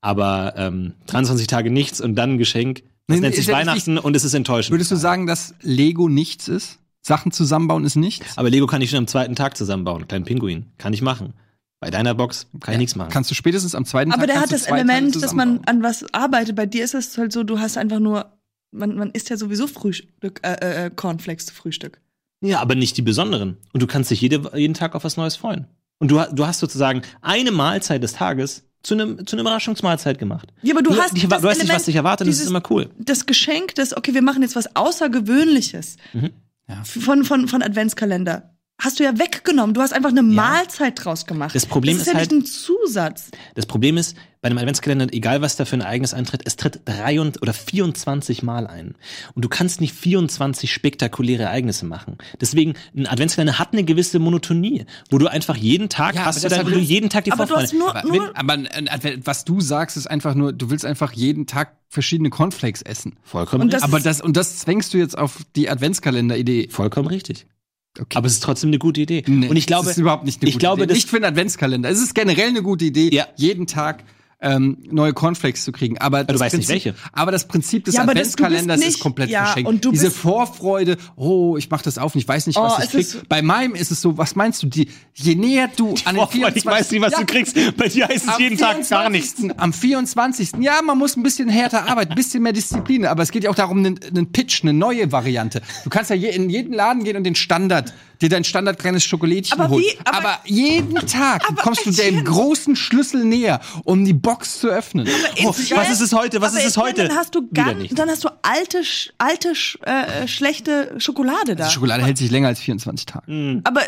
Aber ähm, 23 Tage nichts und dann ein Geschenk, das Nee, nennt sich ja Weihnachten und es ist enttäuschend. Würdest du sagen, dass Lego nichts ist? Sachen zusammenbauen ist nichts? Aber Lego kann ich schon am zweiten Tag zusammenbauen, kleinen Pinguin. Kann ich machen. Bei deiner Box kann ich nichts machen. Kannst du spätestens am zweiten Aber Tag der kannst hat das Element, dass man an was arbeitet. Bei dir ist es halt so, du hast einfach nur, man, man isst ja sowieso Frühstück, äh, äh, Cornflakes zu Frühstück. Ja, aber nicht die besonderen. Und du kannst dich jede, jeden Tag auf was Neues freuen. Und du, du hast sozusagen eine Mahlzeit des Tages zu einem zu einer Überraschungsmahlzeit gemacht. Ja, aber du Du- hast das du weißt nicht, was dich erwartet, das ist dieses- immer cool. Das Geschenk, das, okay, wir machen jetzt was Außergewöhnliches Ja. von, von, von Adventskalender. Hast du ja weggenommen. Du hast einfach eine Mahlzeit draus gemacht. Das Problem das ist, ist ja halt- nicht ein Zusatz. Das Problem ist, bei einem Adventskalender, egal was da für ein Ereignis eintritt, es tritt drei und, oder 24 Mal ein. Und du kannst nicht 24 spektakuläre Ereignisse machen. Deswegen, ein Adventskalender hat eine gewisse Monotonie, wo du einfach jeden Tag Ja, hast aber du dann, wo du jeden Tag die Aber du Vorfreude. hast nur, Aber, nur wenn, aber ein Advent- was du sagst, ist einfach nur, du willst einfach jeden Tag verschiedene Cornflakes essen. Vollkommen Und das- richtig. Aber das, und das zwängst du jetzt auf die Adventskalender-Idee. Vollkommen richtig. Okay. Aber es ist trotzdem eine gute Idee. Nee, und ich glaube, das ist überhaupt nicht eine ich gute glaube, Idee. nicht für einen Adventskalender. Es ist generell eine gute Idee, Ja. jeden Tag ähm, neue Cornflakes zu kriegen. Aber das weißt nicht Prinzip, welche. Aber das Prinzip des Ja, das- du Adventskalenders ist nicht- komplett ja, verschenkt. und du Diese Vorfreude, oh, ich mach das auf und ich weiß nicht, was Oh, ich es krieg. ist- Bei meinem ist es so, was meinst du, die, je näher du an den Oh, Freund, ich weiß nicht, was Ja, du kriegst. Bei dir heißt es jeden Tag gar nichts. 24.. Am 24. Ja, man muss ein bisschen härter arbeiten, ein bisschen mehr Disziplin. Aber es geht ja auch darum, einen, einen Pitch, eine neue Variante. Du kannst ja je, in jeden Laden gehen und den Standard, dir dein Standard kleines Schokolädchen Aber holen. wie- aber- aber jeden Tag Aber kommst du dem großen Schlüssel näher, um die Box zu öffnen. Oh, was ist es heute? Was ist es heute? Dann hast du nicht. dann hast du alte, alte, sch- äh, schlechte Schokolade da. Die Schokolade hält sich länger als 24 Tage. aber,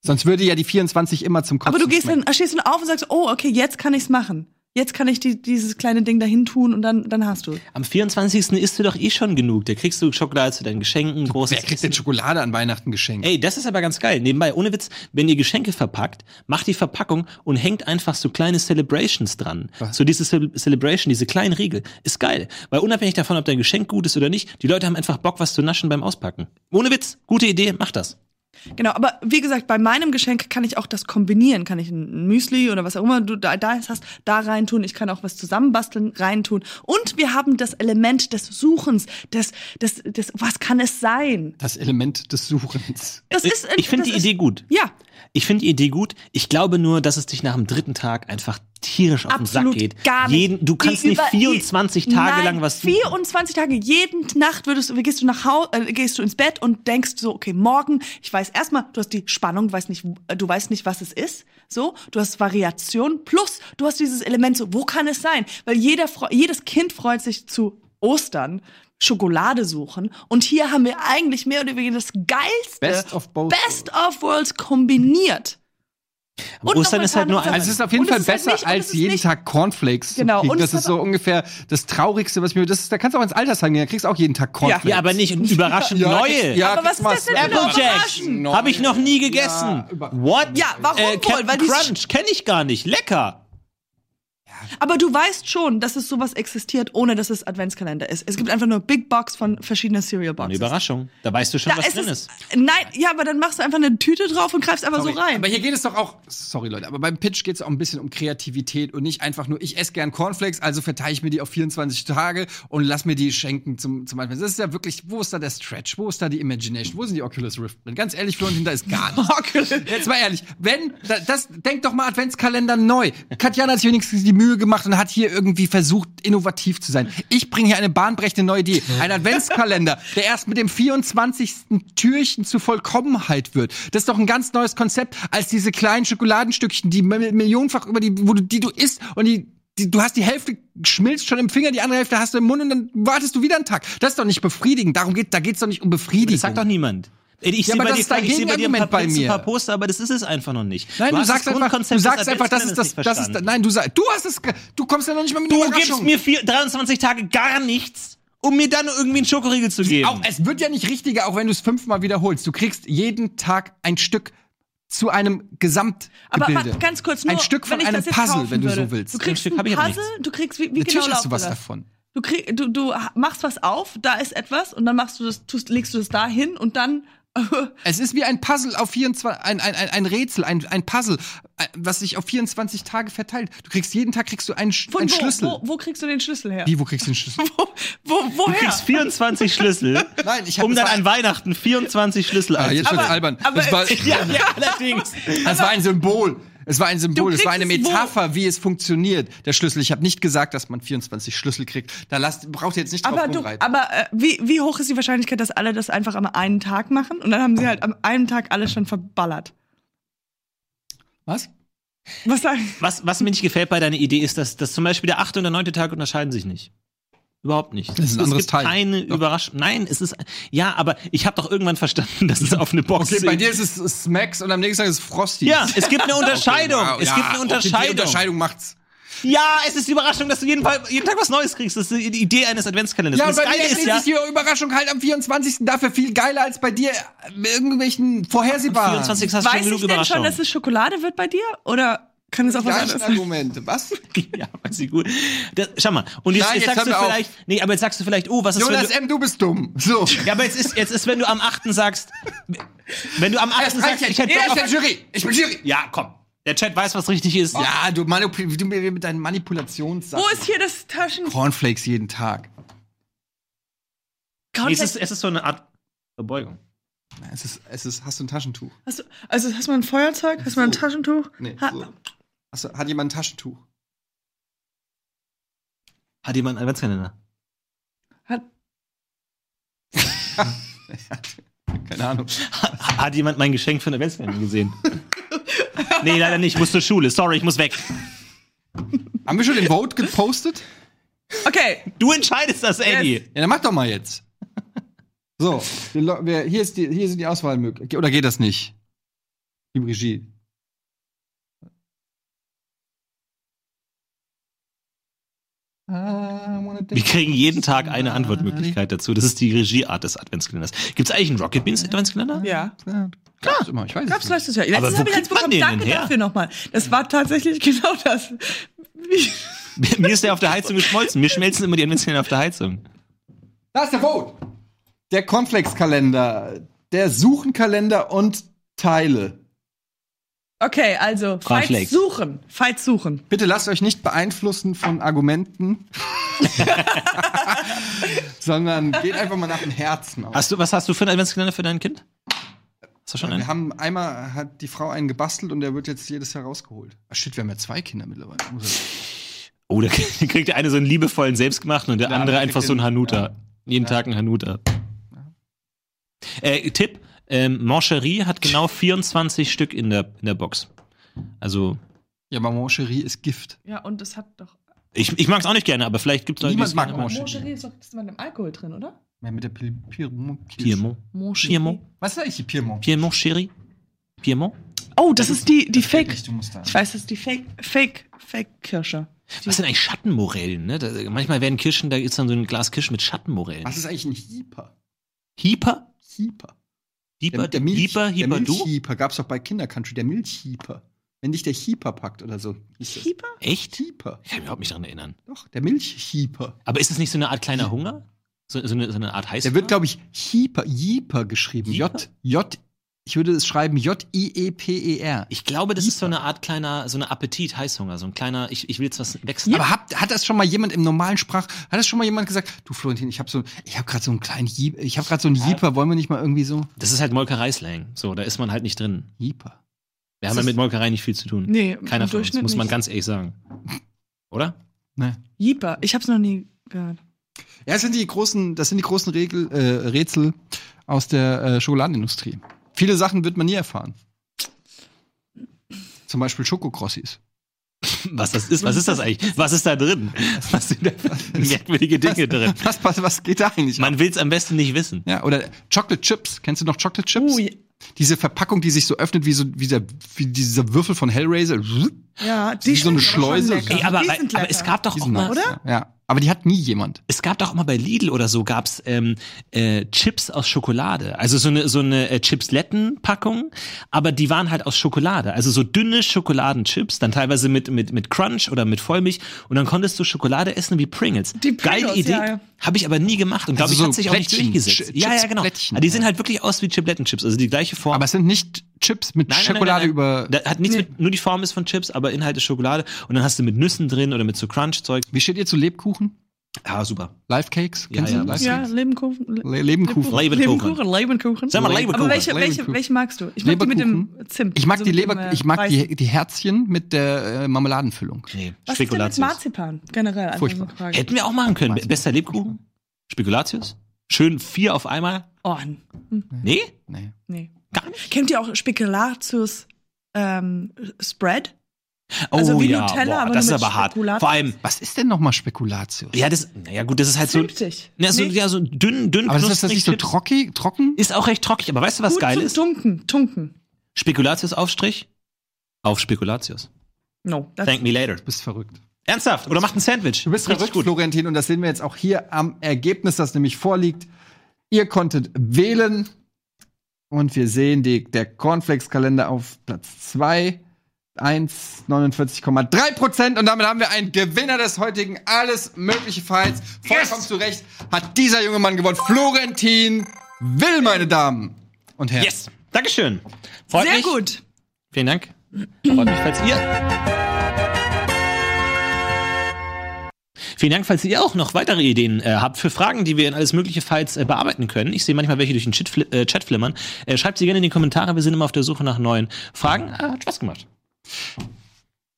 Sonst würde ja die 24 immer zum Kotzen aber du gehst schmecken. dann, stehst dann auf und sagst, oh, okay, jetzt kann ich's machen. Jetzt kann ich die, dieses kleine Ding dahin tun und dann, dann hast du. Am 24. isst du doch eh schon genug. Da kriegst du Schokolade zu deinen Geschenken, großes Wer kriegt denn Schokolade an Weihnachten geschenkt? Ey, das ist aber ganz geil. Nebenbei, ohne Witz, wenn ihr Geschenke verpackt, macht die Verpackung und hängt einfach so kleine Celebrations dran. So diese Ce Celebration, diese kleinen Riegel. Ist geil. Weil unabhängig davon, ob dein Geschenk gut ist oder nicht, die Leute haben einfach Bock, was zu naschen beim Auspacken. Ohne Witz, gute Idee, macht das. Genau, aber wie gesagt, bei meinem Geschenk kann ich auch das kombinieren. Kann ich ein Müsli oder was auch immer du da, da hast, da reintun. Ich kann auch was zusammenbasteln, reintun. Und wir haben das Element des Suchens, des, des, des was kann es sein? Das Element des Suchens. Das ist, ich finde die ist- Idee gut. Ja, Ich finde die Idee gut. Ich glaube nur, dass es dich nach dem dritten Tag einfach tierisch auf den Sack absolut geht. gar nicht. Jeden, du kannst Die nicht über- 24 die- Tage Nein, lang was suchen. 24 Tage, jeden Nacht würdest gehst du nach Hause, äh, gehst du ins Bett und denkst so, okay, morgen, ich weiß erstmal, du hast die Spannung, du weißt nicht, äh, du weißt nicht, was es ist, so, du hast Variation, plus du hast dieses Element so, wo kann es sein? Weil jeder, jedes Kind freut sich zu Ostern. Schokolade suchen und hier haben wir eigentlich mehr oder weniger das geilste Best of both Best of Worlds kombiniert. Aber Und Ostern ist halt nur ein. Also es ist auf jeden Und Fall halt besser, nicht- und es als jeden nicht- Tag Cornflakes Genau, zu kriegen. und Das ist so ungefähr das Traurigste, was mir. Das ist, da kannst du auch ins Altersheim gehen, da kriegst du auch jeden Tag Cornflakes. ja, aber nicht [laughs] überraschend neue. Ja, Aber was ist das denn Applejack habe ich noch nie gegessen. Ja, What? Ja, warum äh, wohl? Weil Crunch kenne ich gar nicht. Lecker. Aber du weißt schon, dass es sowas existiert, ohne dass es Adventskalender ist. Es gibt einfach nur Big Box von verschiedenen Cereal Eine Boxes. Überraschung. Da weißt du schon, Da was ist drin es, ist. Nein, ja, aber dann machst du einfach eine Tüte drauf und greifst einfach Sorry. so rein. Aber hier geht es doch auch, sorry Leute, aber beim Pitch geht es auch ein bisschen um Kreativität und nicht einfach nur, ich esse gern Cornflakes, also verteile ich mir die auf 24 Tage und lass mir die schenken zum, zum Beispiel. Das ist ja wirklich, wo ist da der Stretch? Wo ist da die Imagination? Wo sind die Oculus Rift? Denn ganz ehrlich, Florentin, da ist gar nichts. [laughs] Jetzt mal ehrlich, wenn, da- das, denk doch mal Adventskalender neu. Katjana hat sich wenigstens die Mühe gemacht und hat hier irgendwie versucht, innovativ zu sein. Ich bringe hier eine bahnbrechende neue Idee. Ein Adventskalender, der erst mit dem 24. Türchen zur Vollkommenheit wird. Das ist doch ein ganz neues Konzept, als diese kleinen Schokoladenstückchen, die mi- millionenfach über die, wo du, die du isst und die die, du hast die Hälfte schmilzt schon im Finger, die andere Hälfte hast du im Mund und dann wartest du wieder einen Tag. Das ist doch nicht befriedigend. Darum geht, da geht's doch nicht um Befriedigung. Das sagt doch niemand. Ey, Ich Ja, sehe aber bei das dir, ist dein ich sehe bei dir ein paar, bei ein mir. paar Poster, aber das ist es einfach noch nicht. Nein, du, hast sagst einfach, du sagst einfach, das ist das, das ist, nein, du sagst, du hast es, du kommst ja noch nicht mal mit Du gibst mir vier, 23 Tage gar nichts, um mir dann irgendwie einen Schokoriegel zu geben. Auch, es wird ja nicht richtiger, auch wenn du es fünfmal wiederholst. Du kriegst jeden Tag ein Stück zu einem Gesamtgebilde. aber warte, ganz kurz nur, Ein Stück von einem Puzzle, wenn du würde. so willst. Du kriegst Stück ein ich aber Puzzle, du kriegst, wie, wie Natürlich genau hast du was das? davon. Du, krieg, du, du machst was auf, da ist etwas und dann machst du das, tust, legst du das da hin und dann Es ist wie ein Puzzle auf 24, ein, ein, ein, ein Rätsel, ein, ein Puzzle, äh, was sich auf 24 Tage verteilt. Du kriegst jeden Tag kriegst du einen, von einen wo, Schlüssel. Wo, wo kriegst du den Schlüssel her? Wie, wo kriegst du den Schlüssel? [laughs] Wo, wo, Du woher? kriegst 24 Schlüssel, [laughs] Nein, ich hab- um dann an Weihnachten 24 Schlüssel Ah, jetzt Aber- albern. aber- das war, [laughs] Ja, ja, allerdings. das war ein Symbol. Es war ein Symbol, es war eine? Metapher, wie es funktioniert, der Schlüssel. Ich habe nicht gesagt, dass man 24 Schlüssel kriegt. Da lasst, braucht ihr jetzt nicht drauf Aber, du, aber äh, wie, wie hoch ist die Wahrscheinlichkeit, dass alle das einfach am einen Tag machen und dann haben sie halt am einen Tag alles schon verballert? Was? Was? Was, was mir nicht gefällt bei deiner Idee ist, dass, dass zum Beispiel der achte und der neunte Tag unterscheiden sich nicht. Überhaupt nicht. Das ist ein es anderes gibt Teil. keine Doch. Überraschung. Nein, es ist ja, aber ich habe doch irgendwann verstanden, [laughs] dass es auf eine Box Okay, bei dir ist es Smacks und am nächsten Tag ist es Frosty. Ja, es gibt eine [laughs] Unterscheidung. Okay, wow, es ja, gibt eine okay, Unterscheidung. die Unterscheidung macht's. Ja, es ist die Überraschung, dass du jeden, Fall, jeden Tag was Neues kriegst. Das ist die Idee eines Adventskalenders. Ja, und und das bei mir Geile ist ja, ist die Überraschung halt am 24. dafür viel geiler als bei dir äh, irgendwelchen vorhersehbaren. 24 hast du Weiß schon genug ich denn schon, dass es Schokolade wird bei dir? Oder kann es auch was anderes? Argumente. Was? [laughs] ja, weiß ich gut. Das, schau mal. Und jetzt, Nein, jetzt jetzt sagst du mir auf. vielleicht, nee, aber jetzt sagst du vielleicht, oh, was ist, wenn Jonas du, M., du bist dumm. So. ja, aber jetzt ist, jetzt ist, wenn du am 8. sagst, wenn du am 8. Es reicht sagst, ich hätte Bock bin auf, Jury. Ich bin Jury. ja, komm. Der Chat weiß, was richtig ist. Ja, du, manipul du mir mit deinen Manipulationssachen. Wo ist hier das Taschen? Cornflakes jeden Tag. Nee, es, ist, es ist so eine Art Verbeugung. Es ist, es ist, hast du ein Taschentuch? Hast du, also hast du mal ein Feuerzeug? Hast du mal ein So. Taschentuch? Nee, Ha- so. Du, hat jemand ein Taschentuch? Hat jemand einen Adventskalender? Hat, [laughs] Keine Ahnung. Hat jemand mein Geschenk für den Adventskalender gesehen? [laughs] nee, leider nicht. Ich muss zur Schule. Sorry, ich muss weg. Haben wir schon den Vote gepostet? okay, Du entscheidest das, Eddie. Yes. Ja, dann mach doch mal jetzt. So, hier, ist die, hier sind die Auswahlmöglichkeiten. Oder geht das nicht? Liebe Regie. Wir kriegen jeden Tag eine Antwortmöglichkeit dazu. Das ist die Regieart des Adventskalenders. Gibt es eigentlich einen Rocket Beans Adventskalender? ja. Klar, immer. Ich weiß Gab's es nicht. letztes Jahr. Aber Letztes wo habe ich eins bekommen. den Danke denn her? dafür nochmal. Das war tatsächlich genau das. [laughs] Mir ist der auf der Heizung geschmolzen. Mir schmelzen immer die Adventskalender auf der Heizung. Da ist der Vote. Der Cornflakes-Kalender, der Suchenkalender und Teile. Okay, also Fights suchen. Fights suchen. Bitte lasst euch nicht beeinflussen von Argumenten, [laughs] sondern geht einfach mal nach dem Herzen aus. Hast du, was hast du für einen Adventskalender für dein Kind? Hast du schon Wir einen? haben einmal hat die Frau einen gebastelt und der wird jetzt jedes Jahr rausgeholt. Ach, shit, wir haben ja zwei Kinder mittlerweile. Er- Oh, da [laughs] kriegt der eine so einen liebevollen selbstgemachten und der Der andere einfach so einen Hanuta. ja. Jeden Ja. Tag einen Hanuta. Äh, Tipp, ähm, Mancherie hat genau [laughs] 24 Stück in der, in der Box. Also, Ja, aber Moncherie ist Gift. Ja, und es hat doch. ich, ich mag es auch nicht gerne, aber vielleicht gibt es Leute, die Niemand mag. Moncherie. Moncherie ist doch das ist mit dem Alkohol drin, oder? Ja, mit der Pil Piemont. Piemont. Piemont. Was ist eigentlich die Piemont? Piemont, Chérie? Piemont? Oh, das, ist die, die Fake. Du musst da. Ich weiß, das ist die Fake, Fake, Fake Kirsche. Was sind eigentlich Schattenmorellen? Ne? Da, manchmal werden Kirschen, da ist dann so ein Glas Kirsch mit Schattenmorellen. Was ist eigentlich ein Hieper? Hieper? Hieper. Hieper? Der, der Milch, Hieper? der Hieper, du? Milchhieper gab's doch bei Kindercountry, der Milchhieper. Wenn dich der Hieper packt oder so. Hieper? Echt? Hieper. Ich kann mich überhaupt nicht daran erinnern. Doch, der Milchhieper. Aber ist es nicht so eine Art kleiner Hunger? So, so, eine, so eine Art Heißhunger? Der wird, glaube ich, Hieper, Jeeper geschrieben. Jeeper? J, J, ich würde es schreiben J-I-E-P-E-R. Ich glaube, das ist so eine Art kleiner, so eine Appetit, Heißhunger, so ein kleiner, ich, ich will jetzt was wechseln. Aber hat, hat das schon mal jemand im normalen Sprach, hat das schon mal jemand gesagt, du Florentin, ich habe so, ich habe gerade so einen kleinen Jeep, ich habe gerade so einen Jeeper, wollen wir nicht mal irgendwie so? Das ist halt Molkerei-Slang. So, da ist man halt nicht drin. Jeeper. Wir Das haben ja mit Molkerei nicht viel zu tun. Nee, Keiner im von uns, muss man nicht. ganz ehrlich sagen. Oder? Ne. Jeeper. Ich hab's noch nie gehört. Ja, das sind die großen, das sind die großen Regel, äh, Rätsel aus der äh, Schokoladenindustrie. Viele Sachen wird man nie erfahren. Zum Beispiel Schokokrossis. Was das ist, was ist das eigentlich? Was ist da drin? Was sind da [laughs] merkwürdige Dinge drin? Was, was, was geht da eigentlich? ab? Man will es am besten nicht wissen. Ja, oder Chocolate Chips. Kennst du noch Chocolate Chips? Oh, je- Diese Verpackung, die sich so öffnet wie so wie, der, wie dieser Würfel von Hellraiser. ja, Wie die so eine Schleuse. Ey, aber, aber, es gab doch auch mal, nice, Ja. Aber die hat nie jemand. es gab doch auch mal bei Lidl oder so gab's ähm, äh, Chips aus Schokolade. Also so eine so eine äh, Chipsletten-Packung, aber die waren halt aus Schokolade. Also so dünne Schokoladenchips, dann teilweise mit mit mit Crunch oder mit Vollmilch und dann konntest du Schokolade essen wie Pringles. Die Geile Pringles, Idee, ja, ja. habe ich aber nie gemacht und glaube Also ich so hat sich auch nicht Plättchen, durchgesetzt. Ch- ja, ja, genau. Chips-Plättchen, Aber die sehen ja. halt wirklich aus wie Chiplettenchips, also die gleiche Form. Aber es sind nicht Chips mit Nein, nein, Schokolade nein, nein, über. nein. Da hat nichts Nee. mit, nur die Form ist von Chips, aber Inhalt ist Schokolade. Und dann hast du mit Nüssen drin oder mit so Crunch-Zeug. Wie steht ihr zu Lebkuchen? Ja, super. Live Cakes? Ja, ja, was- Ja, Lebenkuchen. Le Lebkuchen. Lebenkuchen. Lebenkuchen, Lebenkuchen. Sag mal, Le- Leberkuchen. Aber welche, welche, Leberkuchen. welche magst du? Ich mag die mit dem Leberkuchen. Zimt. Ich mag Also die mit dem, Leber, äh, ich mag die, die Herzchen mit der äh, Marmeladenfüllung. Nee, Was ist denn mit Spekulatius. Marzipan? Generell. Furchtbar. so Frage. Hätten wir auch machen können. Marzipan. Bester Lebkuchen? Spekulatius? Schön vier auf einmal? Oh, hm, Nee? Nee. nee. Gar nicht? Kennt ihr auch Spekulatius ähm, Spread? Oh Also wie ja, Nutella, boah, aber das ist aber hart. Spekulatius. Vor allem, Was ist denn nochmal Spekulatius? ja, das, naja gut, das ist halt so, Zimtig. ja, so, Nee? ja, so dünn, dünn, Aber ist das nicht so knusprig, trocken? Ist auch recht trockig, aber weißt du, was Gut geil zum ist? Tunken. Tunken. Spekulatius-Aufstrich auf Spekulatius. No. Das Thank me later. Du bist verrückt. Ernsthaft? Oder macht ein Sandwich. Du bist Richtig verrückt, Florentin, und das sehen wir jetzt auch hier am Ergebnis, das nämlich vorliegt. Ihr konntet wählen und wir sehen die, der Cornflakes-Kalender auf Platz 2. 1, 49,3 Prozent und damit haben wir einen Gewinner des heutigen Alles mögliche Fights. Vollkommen zu Recht hat dieser junge Mann gewonnen. Florentin Will, meine Damen und Herren. Yes. Dankeschön. Freut Sehr mich. gut. Vielen Dank. Freut mich, falls ihr. Vielen Dank, falls ihr auch noch weitere Ideen äh, habt für Fragen, die wir in alles mögliche Files äh, bearbeiten können. Ich sehe manchmal welche durch den Chat, fli äh, Chat flimmern. Äh, schreibt sie gerne in die Kommentare. Wir sind immer auf der Suche nach neuen Fragen. Äh, hat Spaß gemacht.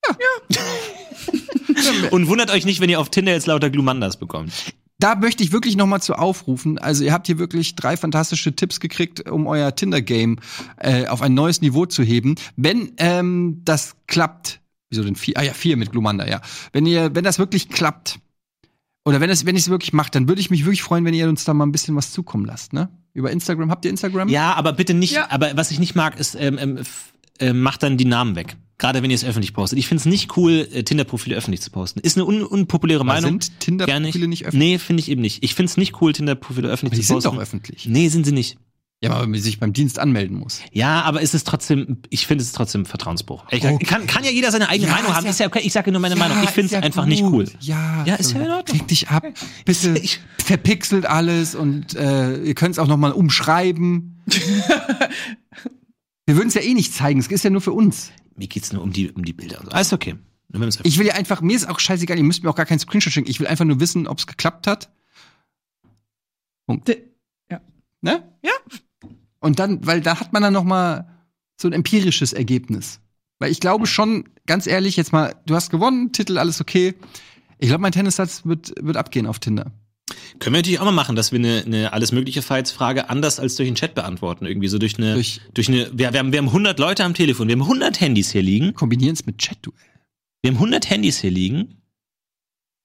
Ja. [laughs] Und wundert euch nicht, wenn ihr auf Tinder jetzt lauter Glumandas bekommt. Da möchte ich wirklich noch mal zu aufrufen. Also ihr habt hier wirklich drei fantastische Tipps gekriegt, um euer Tinder-Game äh, auf ein neues Niveau zu heben. Wenn ähm, das klappt, wieso denn vier? Ah ja, vier mit Glumanda, ja. Wenn ihr, wenn das wirklich klappt, oder wenn es, wenn ich es wirklich mache, dann würde ich mich wirklich freuen, wenn ihr uns da mal ein bisschen was zukommen lasst, ne? Über Instagram. Habt ihr Instagram? Ja, aber bitte nicht. Ja. Aber was ich nicht mag, ist, ähm, ähm, äh, macht dann die Namen weg. Gerade wenn ihr es öffentlich postet. Ich finde es nicht cool, äh, Tinder-Profile öffentlich zu posten. Ist eine un unpopuläre Aber Meinung. sind Tinder-Profile nicht öffentlich? Nee, finde ich eben nicht. Ich finde es nicht cool, Tinder-Profile öffentlich Aber die zu sind posten. doch öffentlich. Nee, sind sie nicht. Ja, aber wenn man sich beim Dienst anmelden muss. Ja, aber es ist trotzdem, ich finde es trotzdem Vertrauensbruch. Ich, Okay. kann, kann ja jeder seine eigene Ja, Meinung haben. ja- Ist ja okay, ich sage nur meine Meinung. Ich finde es ja einfach nicht gut. cool. Ja, Ja, ist ja in Ordnung. Reg dich ab. Bitte [laughs] Ich- verpixelt alles und äh, ihr könnt es auch noch mal umschreiben. [laughs] Wir würden es ja eh nicht zeigen. Es ist ja nur für uns. Mir geht's nur um die, um die Bilder. so. Alles okay. Ich will ja einfach, mir ist auch scheißegal, ihr müsst mir auch gar keinen Screenshot schicken. Ich will einfach nur wissen, ob es geklappt hat. De- Ja. Ne? Ja. Und dann, weil da hat man dann noch mal so ein empirisches Ergebnis. Weil ich glaube schon, ganz ehrlich, jetzt mal, du hast gewonnen, Titel, alles okay. Ich glaube, mein Tennissatz wird, wird abgehen auf Tinder. Können wir natürlich auch mal machen, dass wir eine, eine alles mögliche Files-Frage anders als durch den Chat beantworten. Irgendwie so durch eine, durch, Durch- eine, wir, wir, haben, wir haben 100 Leute am Telefon, wir haben 100 Handys hier liegen, Kombinieren es mit Chat-Duell. wir haben 100 Handys hier liegen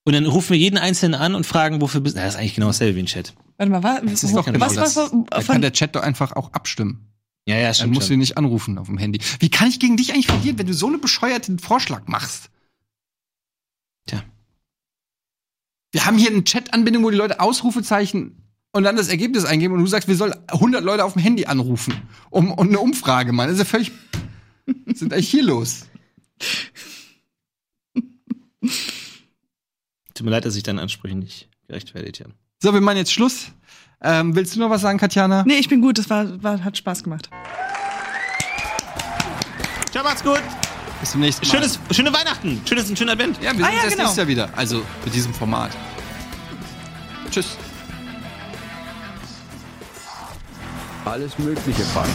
und dann rufen wir jeden Einzelnen an und fragen, wofür bist du? Das ist eigentlich genau dasselbe wie ein Chat. Warte mal, was, Das ist doch genau was, das. was, Da was, kann der Chat doch einfach auch abstimmen. Ja, ja, Dann stimmt. musst du ihn nicht anrufen auf dem Handy. Wie kann ich gegen dich eigentlich verlieren, wenn du so einen bescheuerten Vorschlag machst? Tja. Wir haben hier eine Chat-Anbindung, wo die Leute Ausrufezeichen und dann das Ergebnis eingeben und du sagst, wir sollen 100 Leute auf dem Handy anrufen um, um eine Umfrage machen. Das ist ja völlig. Was ist denn eigentlich hier los? Tut mir leid, dass ich deinen Ansprüchen nicht gerechtfertigt habe. So, wir machen jetzt Schluss. Ähm, willst du noch was sagen, Katjana? nee, ich bin gut, das war, war, hat Spaß gemacht. Ciao, macht's gut. Bis zum nächsten Mal. Schönes, schöne Weihnachten. Schönes und schöner Advent. Ja, wir Ah, sehen uns ja, erst genau. nächstes Jahr wieder. Also mit diesem Format. Tschüss. Alles Mögliche Files.